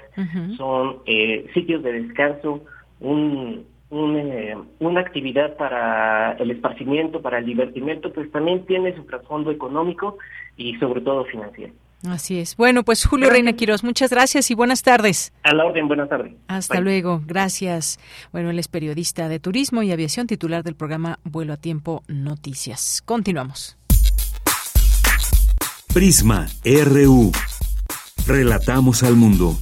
son eh, sitios de descanso, un, eh, una actividad para el esparcimiento, para el divertimiento, pues también tiene su trasfondo económico y sobre todo financiero. Así es. Bueno, pues Julio Reina Quiroz, muchas gracias y buenas tardes. A la orden, buenas tardes. Hasta luego, gracias. Bueno, él es periodista de turismo y aviación, titular del programa Vuelo a Tiempo Noticias. Continuamos. Prisma RU. Relatamos al mundo.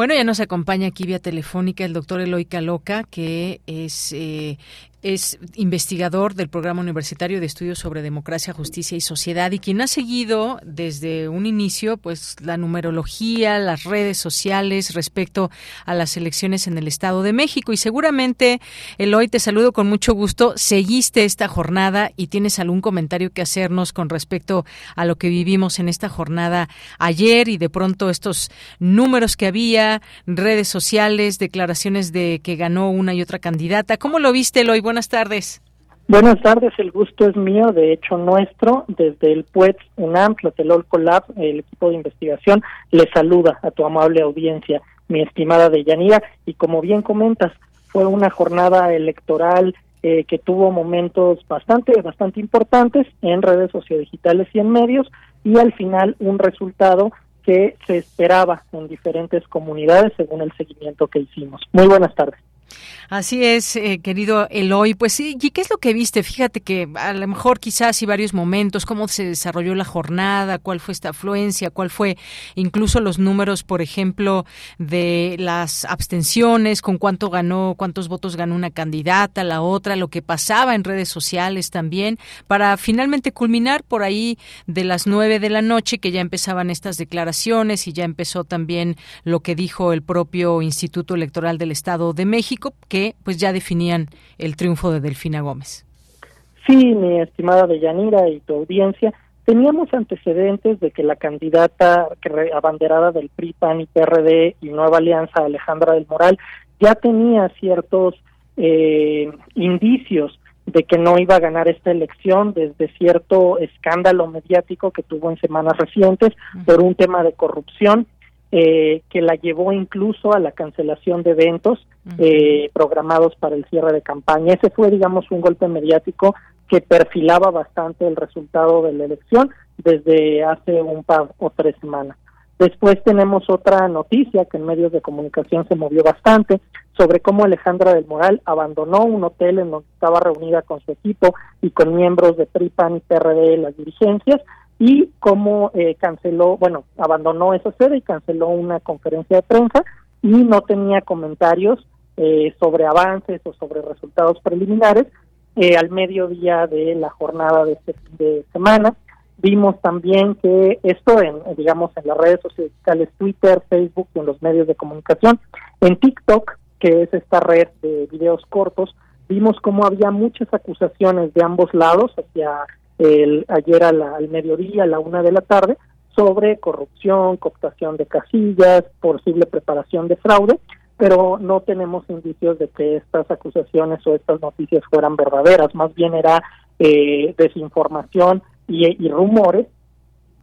Bueno, ya nos acompaña aquí vía telefónica el doctor Eloy Caloca, que es eh, es investigador del Programa Universitario de Estudios sobre Democracia, Justicia y Sociedad y quien ha seguido desde un inicio pues la numerología, las redes sociales respecto a las elecciones en el Estado de México y seguramente Eloy te saludo con mucho gusto, seguiste esta jornada y tienes algún comentario que hacernos con respecto a lo que vivimos en esta jornada ayer y de pronto estos números que había, redes sociales, declaraciones de que ganó una y otra candidata. ¿Cómo lo viste Eloy? Buenas tardes. Buenas tardes, el gusto es mío, de hecho nuestro, desde el PUET UNAM, Tlatelolco Lab, el equipo de investigación, le saluda a tu amable audiencia, mi estimada Deyanira, y como bien comentas, fue una jornada electoral eh, que tuvo momentos bastante, bastante importantes en redes sociodigitales y en medios, y al final un resultado que se esperaba en diferentes comunidades según el seguimiento que hicimos. Muy buenas tardes. Así es, eh, querido Eloy. Pues sí, ¿y qué es lo que viste? Fíjate que a lo mejor quizás y varios momentos, cómo se desarrolló la jornada, cuál fue esta afluencia, cuál fue incluso los números, por ejemplo, de las abstenciones, con cuánto ganó, cuántos votos ganó una candidata, la otra, lo que pasaba en redes sociales también, para finalmente culminar por ahí de las nueve de la noche, que ya empezaban estas declaraciones y ya empezó también lo que dijo el propio Instituto Electoral del Estado de México, que pues ya definían el triunfo de Delfina Gómez. Sí, mi estimada Deyanira y tu audiencia, teníamos antecedentes de que la candidata abanderada del PRI, PAN y PRD y Nueva Alianza, Alejandra del Moral, ya tenía ciertos eh, indicios de que no iba a ganar esta elección desde cierto escándalo mediático que tuvo en semanas recientes por un tema de corrupción eh, que la llevó incluso a la cancelación de eventos eh, programados para el cierre de campaña. Ese fue, digamos, un golpe mediático que perfilaba bastante el resultado de la elección desde hace un par o tres semanas. Después tenemos otra noticia que en medios de comunicación se movió bastante sobre cómo Alejandra del Moral abandonó un hotel en donde estaba reunida con su equipo y con miembros de PRI, PAN y PRD las dirigencias y cómo eh, canceló, bueno, abandonó esa sede y canceló una conferencia de prensa y no tenía comentarios eh, sobre avances o sobre resultados preliminares eh, al mediodía de la jornada de, de semana. Vimos también que esto, en, digamos, en las redes sociales, Twitter, Facebook y en los medios de comunicación, en TikTok, que es esta red de videos cortos, vimos cómo había muchas acusaciones de ambos lados hacia el, ayer al mediodía, a la una de la tarde, sobre corrupción, cooptación de casillas, posible preparación de fraude, pero no tenemos indicios de que estas acusaciones o estas noticias fueran verdaderas, más bien era eh, desinformación y, rumores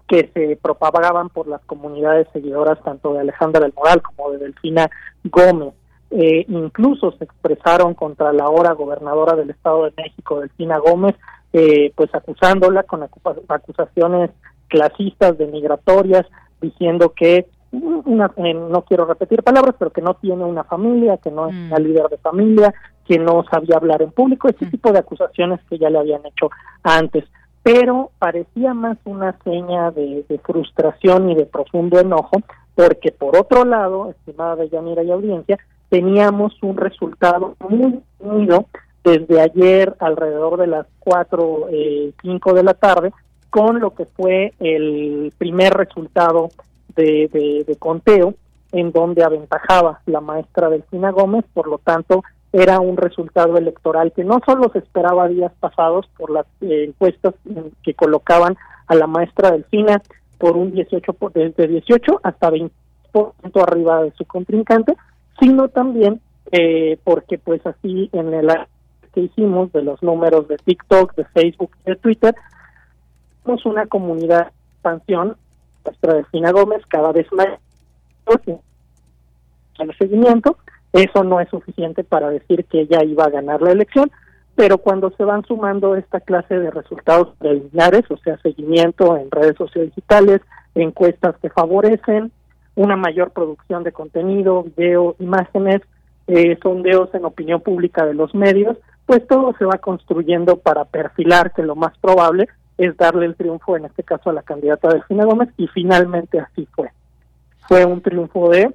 que se propagaban por las comunidades seguidoras tanto de Alejandra del Moral como de Delfina Gómez. Eh, incluso se expresaron contra la ahora gobernadora del Estado de México, Delfina Gómez, eh, pues acusándola con acusaciones clasistas, denigratorias, diciendo que una, eh, no quiero repetir palabras, pero que no tiene una familia, que no es una mm. líder de familia, que no sabía hablar en público, ese mm. tipo de acusaciones que ya le habían hecho antes. pero parecía más una seña de, frustración y de profundo enojo, porque por otro lado, estimada Deyanira y audiencia, teníamos un resultado muy unido desde ayer alrededor de las 4, eh, 5 de la tarde, con lo que fue el primer resultado de, de, conteo, en donde aventajaba la maestra Delfina Gómez, por lo tanto, era un resultado electoral que no solo se esperaba días pasados por las eh, encuestas que colocaban a la maestra Delfina por un 18 desde 18 hasta 20% arriba de su contrincante, sino también eh, porque pues así en el que hicimos de los números de TikTok, de Facebook y de Twitter, tenemos una comunidad expansión, nuestra Delfina Gómez, cada vez más seguimiento, eso no es suficiente para decir que ella iba a ganar la elección, pero cuando se van sumando esta clase de resultados preliminares, o sea, seguimiento en redes sociales digitales, encuestas que favorecen, una mayor producción de contenido, video, imágenes, eh, sondeos en opinión pública de los medios, pues todo se va construyendo para perfilar que lo más probable es darle el triunfo, en este caso a la candidata Delfina Gómez, y finalmente así fue. Fue un triunfo de,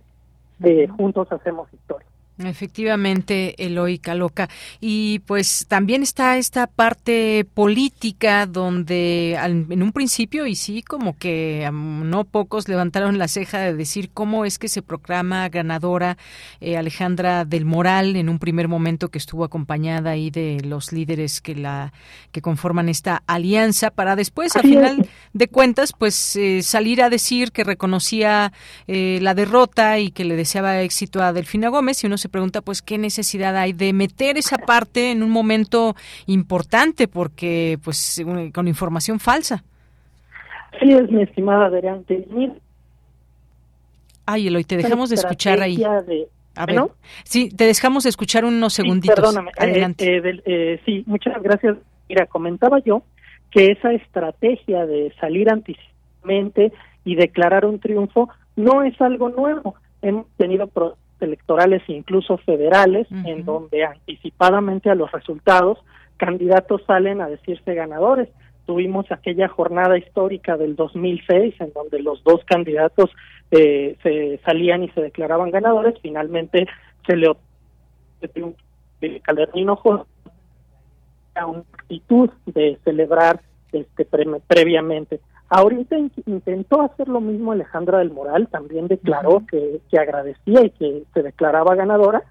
de Juntos Hacemos Historia. Efectivamente, Eloy Caloca. Y pues también está esta parte política donde en un principio, y sí, como que no pocos levantaron la ceja de decir cómo es que se proclama ganadora eh, Alejandra del Moral en un primer momento que estuvo acompañada ahí de los líderes que la que conforman esta alianza para después, a final de cuentas, pues eh, salir a decir que reconocía eh, la derrota y que le deseaba éxito a Delfina Gómez y uno se pregunta pues qué necesidad hay de meter esa parte en un momento importante porque pues con información falsa. Sí es, mi estimada Adrián. Ay, Eloy, te dejamos de escuchar ahí. A ver, sí, te dejamos de escuchar unos segunditos. perdóname. Eh, Adelante. Eh, eh, sí, muchas gracias. Mira, comentaba yo que esa estrategia de salir anticipadamente y declarar un triunfo no es algo nuevo. Hemos tenido electorales e incluso federales, en donde anticipadamente a los resultados candidatos salen a decirse ganadores. Tuvimos aquella jornada histórica del 2006 en donde los dos candidatos eh, se salían y se declaraban ganadores. Finalmente se le de Calderino a una actitud de celebrar este previamente. Ahorita intentó hacer lo mismo Alejandra del Moral, también declaró que, que agradecía y que se declaraba ganadora,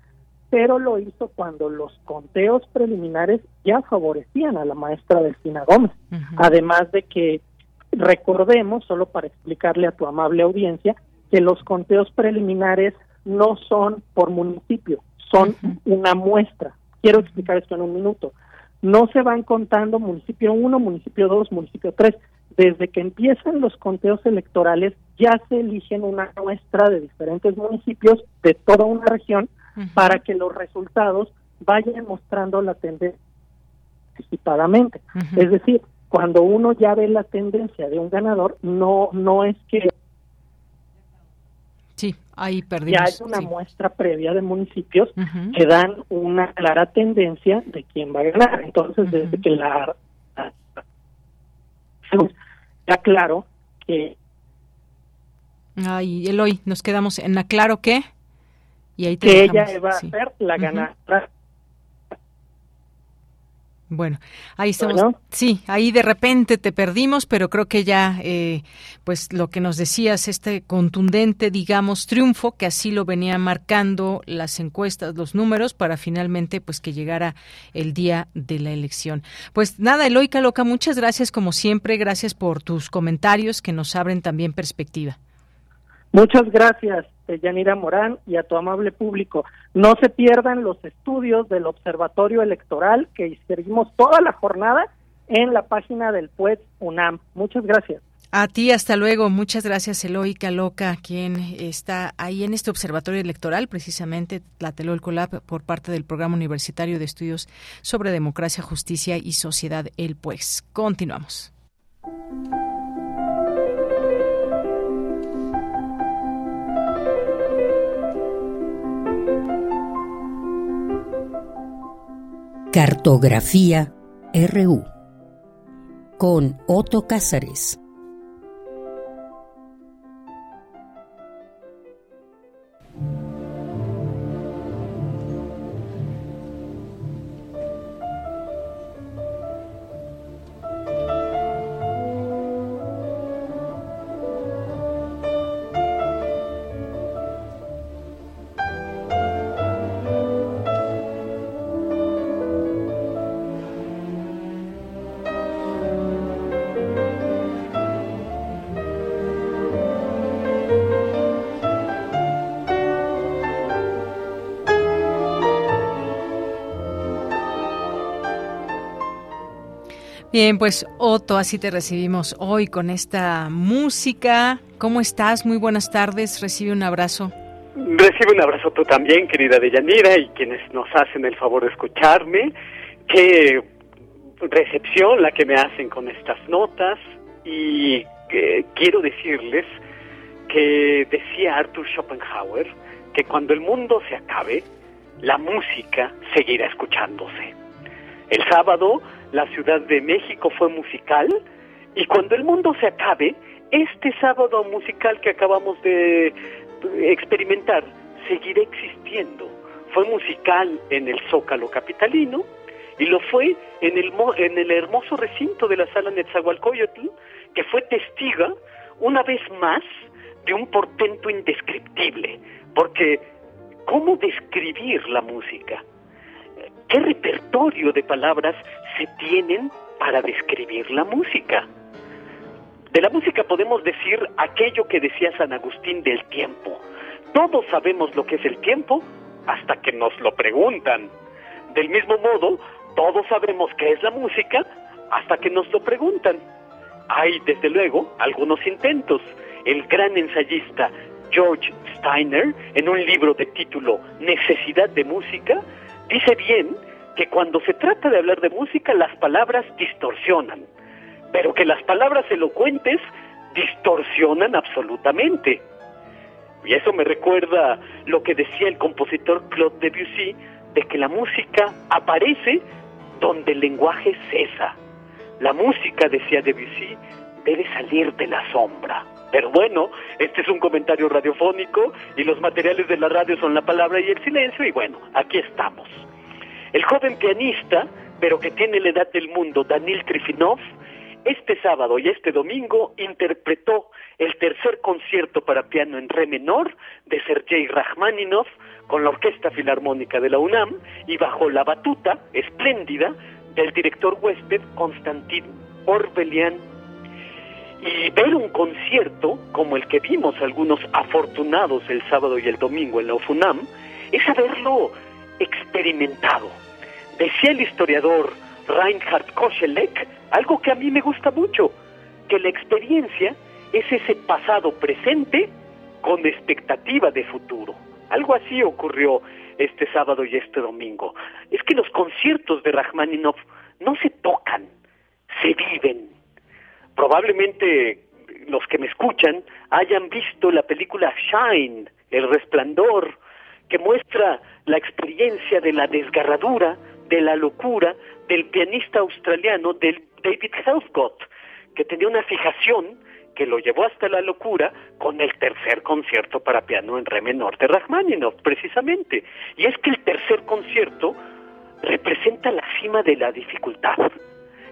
pero lo hizo cuando los conteos preliminares ya favorecían a la maestra Delfina Gómez. Además de que recordemos, solo para explicarle a tu amable audiencia, que los conteos preliminares no son por municipio, son una muestra. Quiero explicar esto en un minuto. No se van contando municipio 1, municipio 2, municipio 3 desde que empiezan los conteos electorales ya se eligen una muestra de diferentes municipios de toda una región para que los resultados vayan mostrando la tendencia anticipadamente. Es decir, cuando uno ya ve la tendencia de un ganador, no no es que Sí, ahí perdimos. Ya hay una muestra previa de municipios que dan una clara tendencia de quién va a ganar. Entonces, desde que la ya claro que... Ay, Eloy, nos quedamos en la claro que... Y ahí que ella va a ser la ganadora bueno, ahí estamos. Sí, ahí de repente te perdimos, pero creo que ya, eh, pues lo que nos decías, este contundente, digamos, triunfo, que así lo venían marcando las encuestas, los números, para finalmente, pues que llegara el día de la elección. Pues nada, Eloica Loca, muchas gracias como siempre, gracias por tus comentarios que nos abren también perspectiva. Muchas gracias, Yanira Morán, y a tu amable público. No se pierdan los estudios del Observatorio Electoral que seguimos toda la jornada en la página del PUED UNAM. Muchas gracias. A ti, hasta luego. Muchas gracias, Eloica Loca, quien está ahí en este observatorio electoral, precisamente Tlatelolco por parte del Programa Universitario de Estudios sobre Democracia, Justicia y Sociedad, el PUES. Continuamos. Cartografía RU con Otto Cázares. Bien, pues Otto, así te recibimos hoy con esta música. ¿Cómo estás? Muy buenas tardes. Recibe un abrazo. Recibe un abrazo tú también, querida Deyanira, y quienes nos hacen el favor de escucharme. Qué recepción la que me hacen con estas notas. Y eh, quiero decirles que decía Arthur Schopenhauer que cuando el mundo se acabe, la música seguirá escuchándose. El sábado la Ciudad de México fue musical y cuando el mundo se acabe, este sábado musical que acabamos de experimentar seguirá existiendo. Fue musical en el Zócalo Capitalino y lo fue en el, en el hermoso recinto de la sala Netzahualcoyotl, que fue testiga una vez más de un portento indescriptible, porque ¿cómo describir la música? ¿Qué repertorio de palabras tienen para describir la música? De la música podemos decir aquello que decía San Agustín del tiempo. Todos sabemos lo que es el tiempo hasta que nos lo preguntan. Del mismo modo, todos sabemos qué es la música hasta que nos lo preguntan. Hay, desde luego, algunos intentos. El gran ensayista George Steiner, en un libro de título Necesidad de Música, dice bien que cuando se trata de hablar de música las palabras distorsionan, pero que las palabras elocuentes distorsionan absolutamente. Y eso me recuerda lo que decía el compositor Claude Debussy, de que la música aparece donde el lenguaje cesa. La música, decía Debussy, debe salir de la sombra. Pero bueno, este es un comentario radiofónico y los materiales de la radio son la palabra y el silencio y bueno, aquí estamos. El joven pianista, pero que tiene la edad del mundo, Danil Trifinov, este sábado y este domingo interpretó el tercer concierto para piano en re menor de Sergei Rachmaninov con la Orquesta Filarmónica de la UNAM y bajo la batuta espléndida del director huésped Konstantin Orbelian. Y ver un concierto como el que vimos algunos afortunados el sábado y el domingo en la UFUNAM es haberlo experimentado. Decía el historiador Reinhard Koselleck algo que a mí me gusta mucho, que la experiencia es ese pasado presente con expectativa de futuro. Algo así ocurrió este sábado y este domingo. Es que los conciertos de Rachmaninoff no se tocan, se viven. Probablemente los que me escuchan hayan visto la película Shine, El Resplandor, que muestra la experiencia de la desgarradura, de la locura del pianista australiano del David Helfgott, que tenía una fijación que lo llevó hasta la locura con el tercer concierto para piano en re menor de Rachmaninoff, precisamente. Y es que el tercer concierto representa la cima de la dificultad.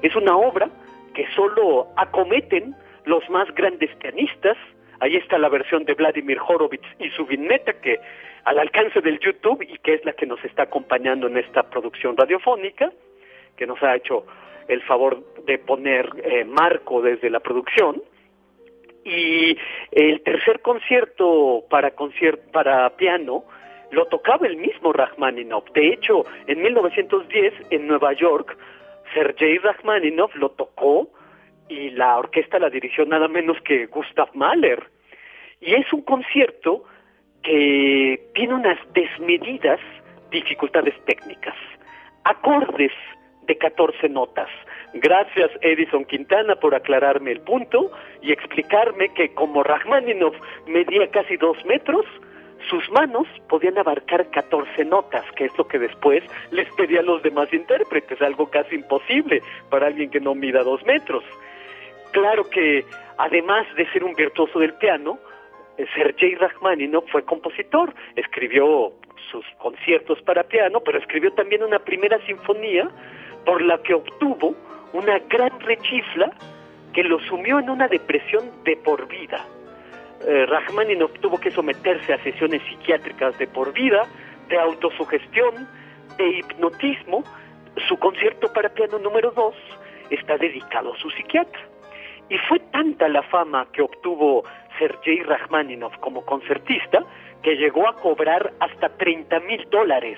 Es una obra que solo acometen los más grandes pianistas. Ahí está la versión de Vladimir Horowitz y su vineta que al alcance del YouTube y que es la que nos está acompañando en esta producción radiofónica, que nos ha hecho el favor de poner eh, marco desde la producción. Y el tercer concierto para, para piano lo tocaba el mismo Rachmaninoff. De hecho, en 1910 en Nueva York, Sergei Rachmaninoff lo tocó y la orquesta la dirigió nada menos que Gustav Mahler. Y es un concierto que tiene unas desmedidas dificultades técnicas, acordes de 14 notas. Gracias Edison Quintana por aclararme el punto y explicarme que como Rachmaninoff medía casi dos metros, sus manos podían abarcar 14 notas, que es lo que después les pedía a los demás intérpretes, algo casi imposible para alguien que no mida dos metros. Claro que, además de ser un virtuoso del piano, eh, Sergei Rachmaninoff fue compositor, escribió sus conciertos para piano, pero escribió también una primera sinfonía por la que obtuvo una gran rechifla que lo sumió en una depresión de por vida. Eh, Rachmaninoff tuvo que someterse a sesiones psiquiátricas de por vida, de autosugestión, de hipnotismo. Su concierto para piano número 2 está dedicado a su psiquiatra. Y fue tanta la fama que obtuvo Sergei Rachmaninoff como concertista que llegó a cobrar hasta 30 mil dólares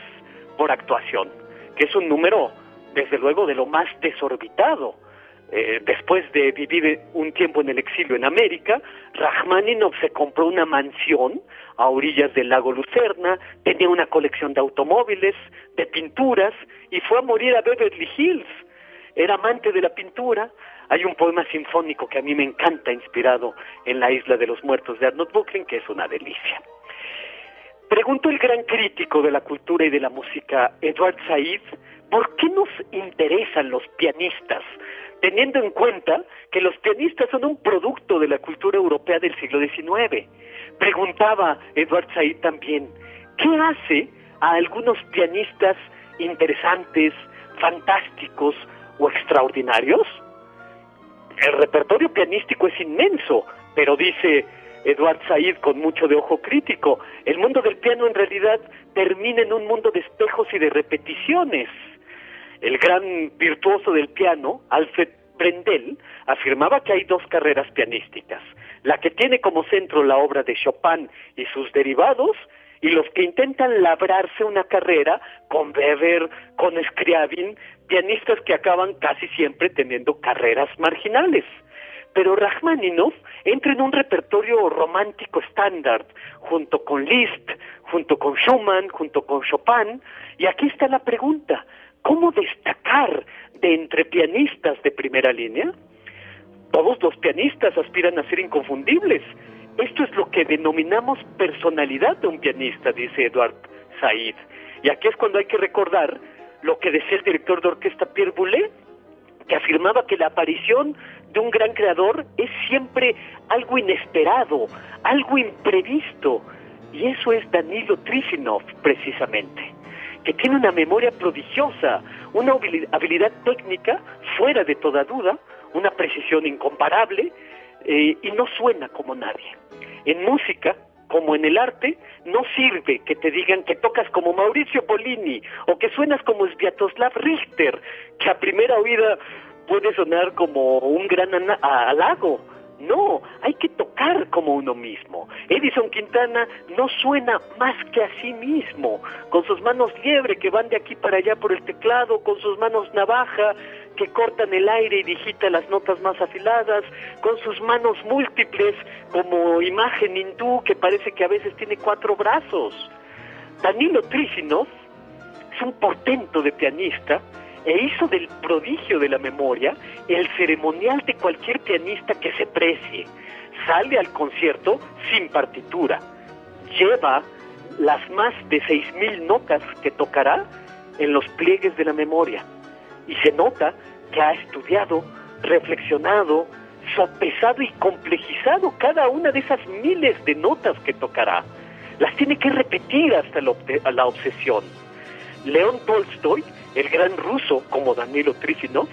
por actuación, que es un número, desde luego, de lo más desorbitado. Eh, después de vivir un tiempo en el exilio en América, Rachmaninoff se compró una mansión a orillas del lago Lucerna, tenía una colección de automóviles, de pinturas, y fue a morir a Beverly Hills. Era amante de la pintura. Hay un poema sinfónico que a mí me encanta, inspirado en la Isla de los Muertos de Arnold Bucklin, que es una delicia. Preguntó el gran crítico de la cultura y de la música, Edward Said, ¿por qué nos interesan los pianistas? Teniendo en cuenta que los pianistas son un producto de la cultura europea del siglo XIX. Preguntaba Edward Said también, ¿qué hace a algunos pianistas interesantes, fantásticos o extraordinarios? El repertorio pianístico es inmenso, pero dice Eduard Said con mucho de ojo crítico. El mundo del piano en realidad termina en un mundo de espejos y de repeticiones. El gran virtuoso del piano, Alfred Brendel, afirmaba que hay dos carreras pianísticas, la que tiene como centro la obra de Chopin y sus derivados, y los que intentan labrarse una carrera con Weber, con Scriabin, pianistas que acaban casi siempre teniendo carreras marginales pero Rachmaninoff entra en un repertorio romántico estándar, junto con Liszt, junto con Schumann, junto con Chopin, y aquí está la pregunta, ¿cómo destacar de entre pianistas de primera línea? Todos los pianistas aspiran a ser inconfundibles. Esto es lo que denominamos personalidad de un pianista, dice Eduard Said. Y aquí es cuando hay que recordar lo que decía el director de orquesta Pierre Boulez, que afirmaba que la aparición de un gran creador es siempre algo inesperado, algo imprevisto. Y eso es Danilo Trifinov, precisamente, que tiene una memoria prodigiosa, una habilidad técnica fuera de toda duda, una precisión incomparable eh, y no suena como nadie. En música, como en el arte, no sirve que te digan que tocas como Mauricio Polini o que suenas como Sviatoslav Richter, que a primera oída puede sonar como un gran halago. No, hay que tocar como uno mismo. Edison Quintana no suena más que a sí mismo, con sus manos liebre que van de aquí para allá por el teclado, con sus manos navaja que cortan el aire y digitan las notas más afiladas, con sus manos múltiples como imagen hindú que parece que a veces tiene cuatro brazos. Danilo Trisinov es un portento de pianista e hizo del prodigio de la memoria el ceremonial de cualquier pianista que se precie. Sale al concierto sin partitura, lleva las más de seis mil notas que tocará en los pliegues de la memoria y se nota que ha estudiado, reflexionado, sopesado y complejizado cada una de esas miles de notas que tocará. Las tiene que repetir hasta la obsesión. León Tolstoy el gran ruso como Danilo Trisinov,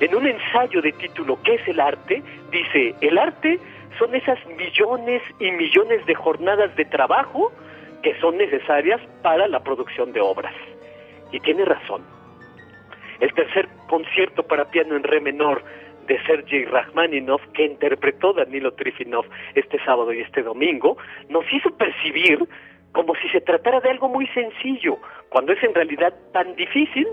en un ensayo de título ¿Qué es el arte? dice, el arte son esas millones y millones de jornadas de trabajo que son necesarias para la producción de obras. Y tiene razón. El tercer concierto para piano en re menor de Sergei Rachmaninoff, que interpretó Danilo Trifinov este sábado y este domingo, nos hizo percibir como si se tratara de algo muy sencillo, cuando es en realidad tan difícil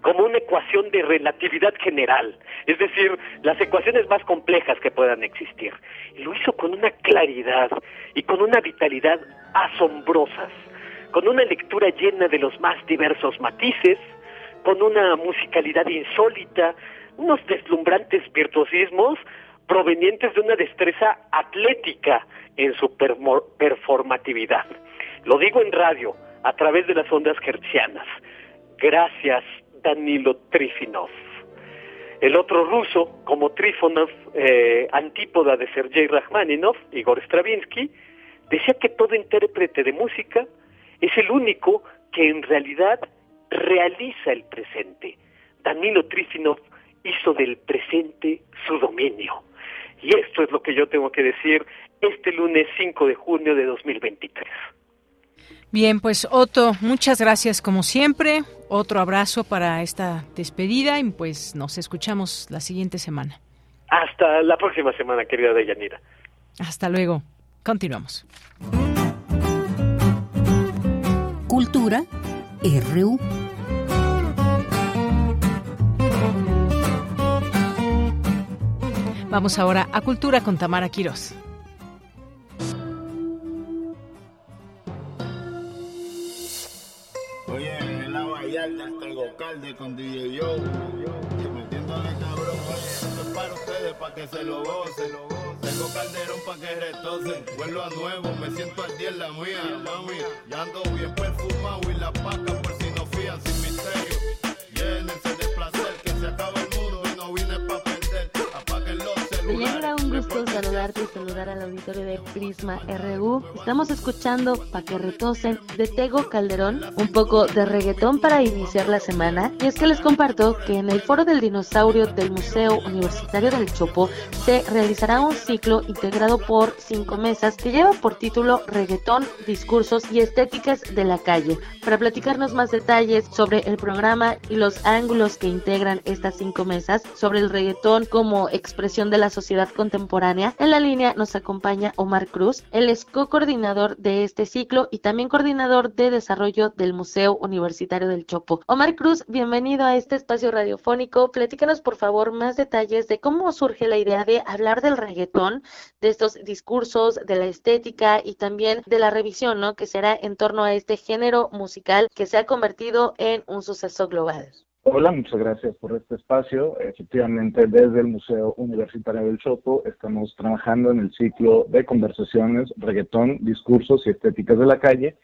como una ecuación de relatividad general, es decir, las ecuaciones más complejas que puedan existir. Lo hizo con una claridad y con una vitalidad asombrosas, con una lectura llena de los más diversos matices, con una musicalidad insólita, unos deslumbrantes virtuosismos provenientes de una destreza atlética en su performatividad. Lo digo en radio, a través de las ondas hertzianas. Gracias, Danilo Trifinov. El otro ruso, como Trifonov, eh, antípoda de Sergei Rachmaninov, Igor Stravinsky, decía que todo intérprete de música es el único que en realidad realiza el presente. Danilo Trifinov hizo del presente su dominio. Y esto es lo que yo tengo que decir este lunes 5 de junio de 2023. Bien, pues Otto, muchas gracias como siempre. Otro abrazo para esta despedida y pues nos escuchamos la siguiente semana. Hasta la próxima semana, querida Deyanira. Hasta luego. Continuamos. Cultura RU. Vamos ahora a Cultura con Tamara Quirós. Oye, en la Vallarta tengo calde con DJ Yo. Metiéndole cabrón, oye, esto es para ustedes, para que se lo gocen. Tengo calderón para que retocen. Vuelvo a nuevo, me siento al día en la mía, mami. Ya ando bien perfumado y la paca por si no fían sin misterio. Saludarte y saludar al auditorio de Prisma RU. Estamos escuchando Pa' que retosen de Tego Calderón, un poco de reggaetón para iniciar la semana. Y es que les comparto que en el Foro del Dinosaurio del Museo Universitario del Chopo se realizará un ciclo integrado por cinco mesas que lleva por título Reggaetón, Discursos y Estéticas de la Calle. Para platicarnos más detalles sobre el programa y los ángulos que integran estas cinco mesas sobre el reggaetón como expresión de la sociedad contemporánea, en la línea nos acompaña Omar Cruz. Él es co-coordinador de este ciclo y también coordinador de desarrollo del Museo Universitario del Chopo. Omar Cruz, bienvenido a este espacio radiofónico. Platícanos, por favor, más detalles de cómo surge la idea de hablar del reggaetón, de estos discursos, de la estética y también de la revisión, ¿no? Que será en torno a este género musical que se ha convertido en un suceso global. Hola, muchas gracias por este espacio. Efectivamente, desde el Museo Universitario del Chopo estamos trabajando en el ciclo de conversaciones, reggaetón, discursos y estéticas de la calle,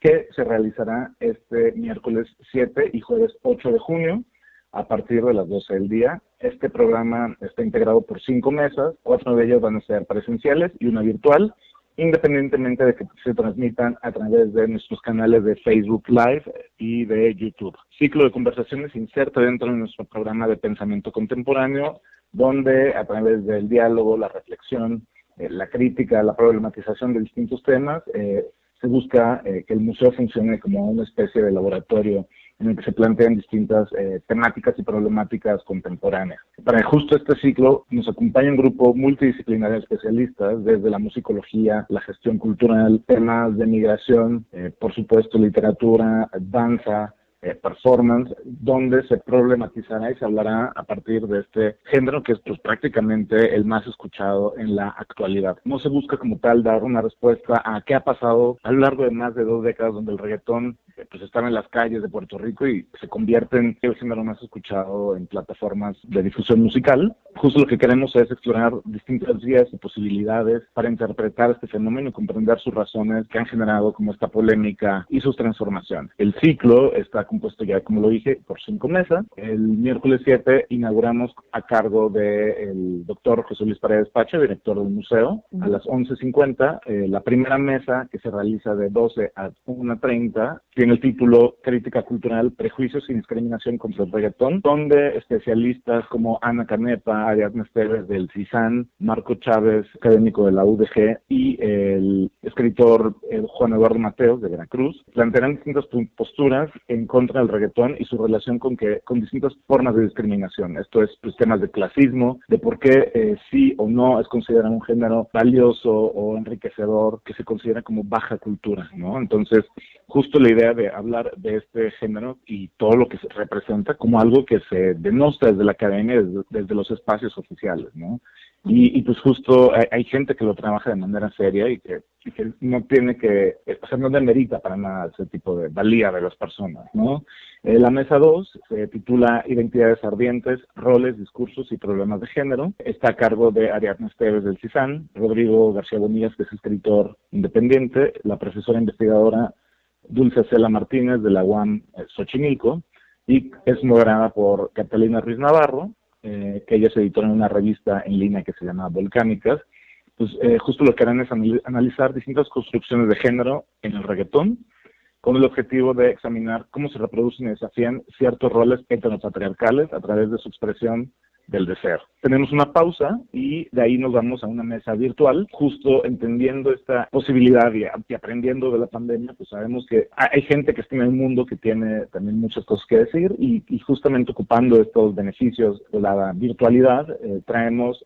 que se realizará este miércoles 7 y jueves 8 de junio a partir de las 12 del día. Este programa está integrado por cinco mesas, cuatro de ellas van a ser presenciales y una virtual independientemente de que se transmitan a través de nuestros canales de Facebook Live y de YouTube. Ciclo de conversaciones inserta dentro de nuestro programa de pensamiento contemporáneo, donde a través del diálogo, la reflexión, eh, la crítica, la problematización de distintos temas, eh, se busca eh, que el museo funcione como una especie de laboratorio en el que se plantean distintas eh, temáticas y problemáticas contemporáneas. Para justo este ciclo nos acompaña un grupo multidisciplinario de especialistas desde la musicología, la gestión cultural, temas de migración, eh, por supuesto literatura, danza, eh, performance, donde se problematizará y se hablará a partir de este género que es pues, prácticamente el más escuchado en la actualidad. No se busca como tal dar una respuesta a qué ha pasado a lo largo de más de dos décadas donde el reggaetón pues están en las calles de Puerto Rico y se convierte en el género más escuchado en plataformas de difusión musical. Justo lo que queremos es explorar distintas vías y posibilidades para interpretar este fenómeno y comprender sus razones que han generado como esta polémica y sus transformaciones. El ciclo está compuesto ya, como lo dije, por cinco mesas. El miércoles 7 inauguramos a cargo del doctor José Luis Paredes Pache, director del museo, a las 11.50. Eh, la primera mesa que se realiza de 12 a 1.30 tiene el título Crítica Cultural, Prejuicios y Discriminación contra el Reggaetón, donde especialistas como Ana Canepa, Ariadne Esteves del CISAN, Marco Chávez, académico de la UDG, y el escritor eh, Juan Eduardo Mateos de Veracruz, plantearán distintas posturas en contra del reggaetón y su relación con que con distintas formas de discriminación. Esto es pues, temas de clasismo, de por qué eh, sí o no es considerado un género valioso o enriquecedor que se considera como baja cultura, ¿no? Entonces, justo la idea de hablar de este género y todo lo que se representa como algo que se denosta desde la academia, desde, desde los espacios oficiales, ¿no? Y, y pues justo hay, hay, gente que lo trabaja de manera seria y que, y que no tiene que, o sea, no demerita para nada ese tipo de valía de las personas, ¿no? Eh, la mesa 2 se titula Identidades ardientes, roles, discursos y problemas de género. Está a cargo de Ariadna Esteves del CISAN, Rodrigo García Bonillas, que es escritor independiente, la profesora investigadora Dulce Cela Martínez de la UAM eh, Xochimilco, y es moderada por Catalina Ruiz Navarro, eh, que ella se editó en una revista en línea que se llama Volcánicas, pues eh, justo lo que harán es analizar distintas construcciones de género en el reggaetón, con el objetivo de examinar cómo se reproducen y desafían ciertos roles heteropatriarcales a través de su expresión del deseo. Tenemos una pausa y de ahí nos vamos a una mesa virtual, justo entendiendo esta posibilidad y, aprendiendo de la pandemia, pues sabemos que hay gente que está en el mundo que tiene también muchas cosas que decir y, y justamente ocupando estos beneficios de la virtualidad, eh, traemos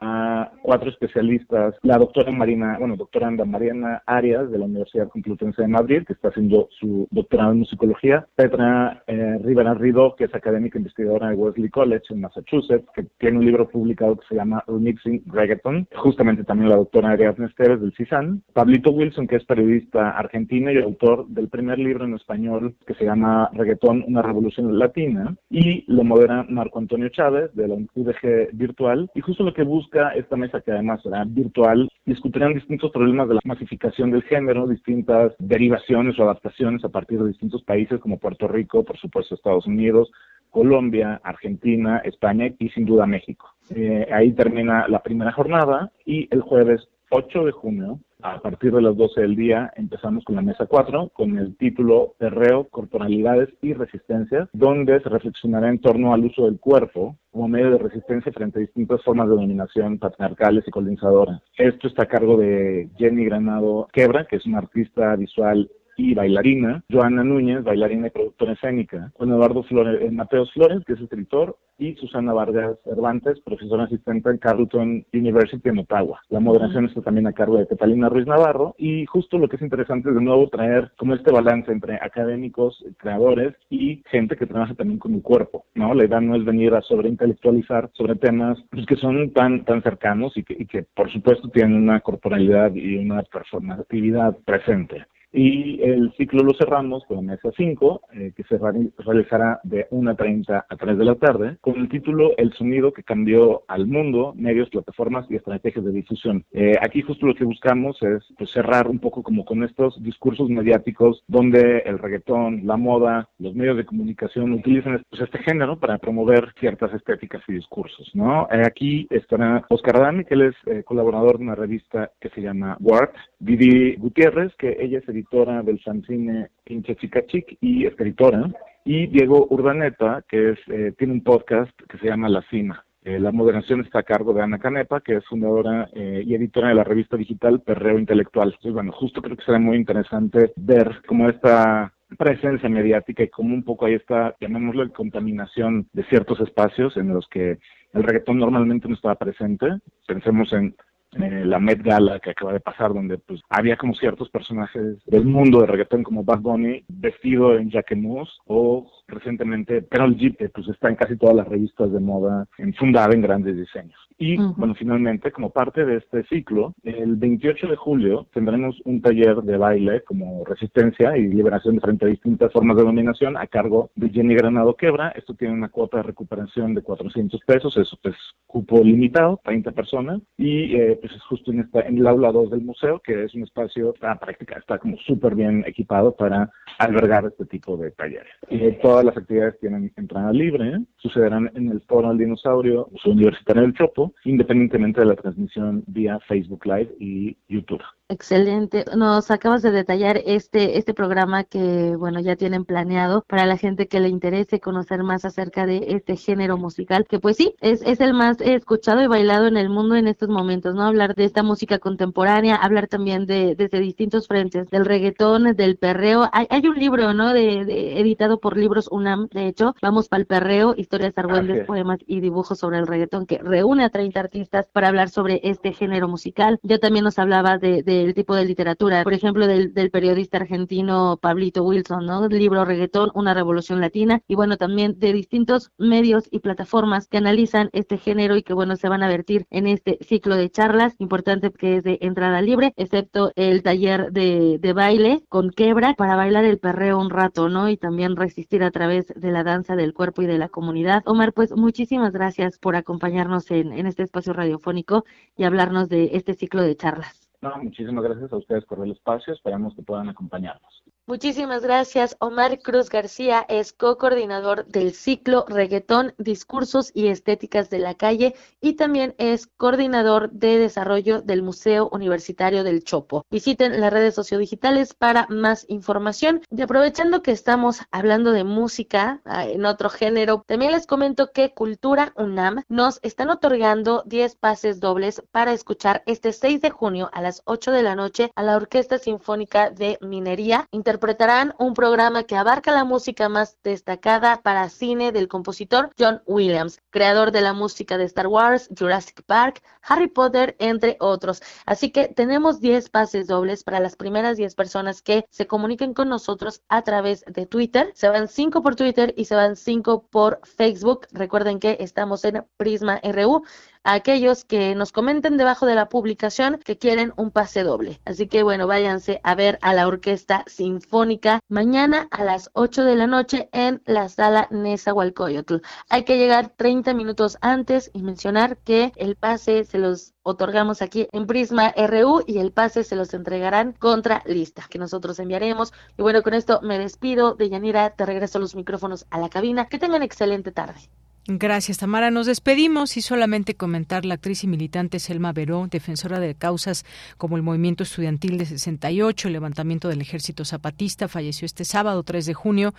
a cuatro especialistas, la doctora Marina, bueno, doctora Mariana Arias de la Universidad Complutense de Madrid, que está haciendo su doctorado en musicología, Petra eh, Rivera Rido, que es académica investigadora de Wesley College en Massachusetts, que tiene un libro publicado que se llama Remixing Reggaeton, justamente también la doctora Ariadna Esteves del CISAN, Pablito Wilson, que es periodista argentino y autor del primer libro en español que se llama Reggaeton, una revolución latina, y lo modera Marco Antonio Chávez de la UDG Virtual, y justo lo que busca esta mesa que además será virtual, discutirán distintos problemas de la masificación del género, distintas derivaciones o adaptaciones a partir de distintos países como Puerto Rico, por supuesto Estados Unidos, Colombia, Argentina, España y sin duda México. Eh, ahí termina la primera jornada y el jueves 8 de junio a partir de las 12 del día empezamos con la mesa 4 con el título Perreo, Corporalidades y Resistencias, donde se reflexionará en torno al uso del cuerpo como medio de resistencia frente a distintas formas de dominación patriarcales y colonizadoras. Esto está a cargo de Jenny Granado Quebra, que es una artista visual y bailarina, Joana Núñez, bailarina y productora escénica, con Eduardo Flores, eh, Mateos Flores, que es escritor, y Susana Vargas Cervantes, profesora asistente en Carleton University en Ottawa. La moderación está también a cargo de Catalina Ruiz Navarro y justo lo que es interesante es de nuevo traer como este balance entre académicos, creadores y gente que trabaja también con el cuerpo, ¿no? La idea no es venir a sobreintelectualizar sobre temas pues, que son tan, tan cercanos y que, y que por supuesto tienen una corporalidad y una performatividad presente. Y el ciclo lo cerramos con la mesa 5, eh, que se realizará de 1.30 a 3 de la tarde, con el título El sonido que cambió al mundo, medios, plataformas y estrategias de difusión. Eh, aquí justo lo que buscamos es pues, cerrar un poco como con estos discursos mediáticos donde el reggaetón, la moda, los medios de comunicación utilizan pues, este género para promover ciertas estéticas y discursos. ¿no? Eh, aquí estará Oscar Adami, que él es colaborador de una revista que se llama Wart, Didi Gutiérrez, que ella es editora del fanzine Pinche Chica Chic y escritora, y Diego Urdaneta, que es, eh, tiene un podcast que se llama La Cima. Eh, la moderación está a cargo de Ana Canepa, que es fundadora eh, y editora de la revista digital Perreo Intelectual. Entonces, bueno, justo creo que será muy interesante ver cómo esta presencia mediática y cómo un poco ahí está, llamémoslo, contaminación de ciertos espacios en los que el reggaetón normalmente no estaba presente. Pensemos en eh, la Met Gala que acaba de pasar, donde pues había como ciertos personajes del mundo de reggaetón como Bad Bunny vestido en Jacquemus o recientemente Carol G, que pues está en casi todas las revistas de moda, fundada en grandes diseños. Y bueno, finalmente, como parte de este ciclo, el 28 de julio tendremos un taller de baile como resistencia y liberación frente a distintas formas de dominación a cargo de Jenny Granado Quebra. Esto tiene una cuota de recuperación de 400 pesos, eso es cupo limitado, 30 personas, y eh, pues es justo en, esta, en el aula 2 del museo, que es un espacio, está práctica, está como súper bien equipado para albergar este tipo de talleres. Y todas las actividades tienen entrada libre, sucederán en el Foro del Dinosaurio, Museo Universitario del Chopo, independientemente de la transmisión vía Facebook Live y YouTube. Excelente. Nos acabas de detallar este este programa que bueno ya tienen planeado para la gente que le interese conocer más acerca de este género musical que pues sí es, es el más escuchado y bailado en el mundo en estos momentos, ¿no? Hablar de esta música contemporánea, hablar también de desde distintos frentes, del reggaetón, del perreo. Hay, hay un libro, ¿no? De, editado por Libros UNAM, de hecho, vamos para el perreo, historias argüendes, poemas y dibujos sobre el reggaetón que reúne a 30 artistas para hablar sobre este género musical. Yo también nos hablaba de, de del tipo de literatura, por ejemplo, del, del periodista argentino Pablito Wilson, ¿no? El libro Reggaetón, una revolución latina, y bueno, también de distintos medios y plataformas que analizan este género y que bueno, se van a vertir en este ciclo de charlas, importante que es de entrada libre, excepto el taller de, de baile con quebra para bailar el perreo un rato, ¿no? Y también resistir a través de la danza del cuerpo y de la comunidad. Omar, pues muchísimas gracias por acompañarnos en, en este espacio radiofónico y hablarnos de este ciclo de charlas. No, muchísimas gracias a ustedes por el espacio, esperamos que puedan acompañarnos. Muchísimas gracias. Omar Cruz García es co-coordinador del ciclo Reggaetón, Discursos y Estéticas de la Calle y también es coordinador de desarrollo del Museo Universitario del Chopo. Visiten las redes sociodigitales para más información. Y aprovechando que estamos hablando de música ah, en otro género, también les comento que Cultura UNAM nos están otorgando 10 pases dobles para escuchar este 6 de junio a las 8 de la noche a la Orquesta Sinfónica de Minería interpretarán un programa que abarca la música más destacada para cine del compositor John Williams, creador de la música de Star Wars, Jurassic Park, Harry Potter, entre otros. Así que tenemos 10 pases dobles para las primeras 10 personas que se comuniquen con nosotros a través de Twitter. Se van 5 por Twitter y se van 5 por Facebook. Recuerden que estamos en Prisma RU a aquellos que nos comenten debajo de la publicación que quieren un pase doble. Así que bueno, váyanse a ver a la Orquesta Sinfónica mañana a las 8 de la noche en la sala Nezahualcóyotl. Hay que llegar 30 minutos antes y mencionar que el pase se los otorgamos aquí en Prisma RU y el pase se los entregarán contra lista que nosotros enviaremos. Y bueno, con esto me despido de Yanira, te regreso los micrófonos a la cabina. Que tengan excelente tarde. Gracias, Tamara. Nos despedimos y solamente comentar la actriz y militante Selma Veró, defensora de causas como el movimiento estudiantil de 68, el levantamiento del ejército zapatista, falleció este sábado 3 de junio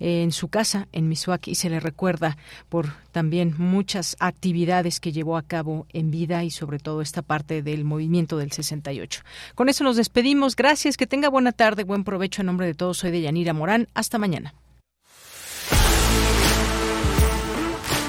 en su casa en Misuac y se le recuerda por también muchas actividades que llevó a cabo en vida y sobre todo esta parte del movimiento del 68. Con eso nos despedimos. Gracias, que tenga buena tarde, buen provecho en nombre de todos. Soy de Yanira Morán. Hasta mañana.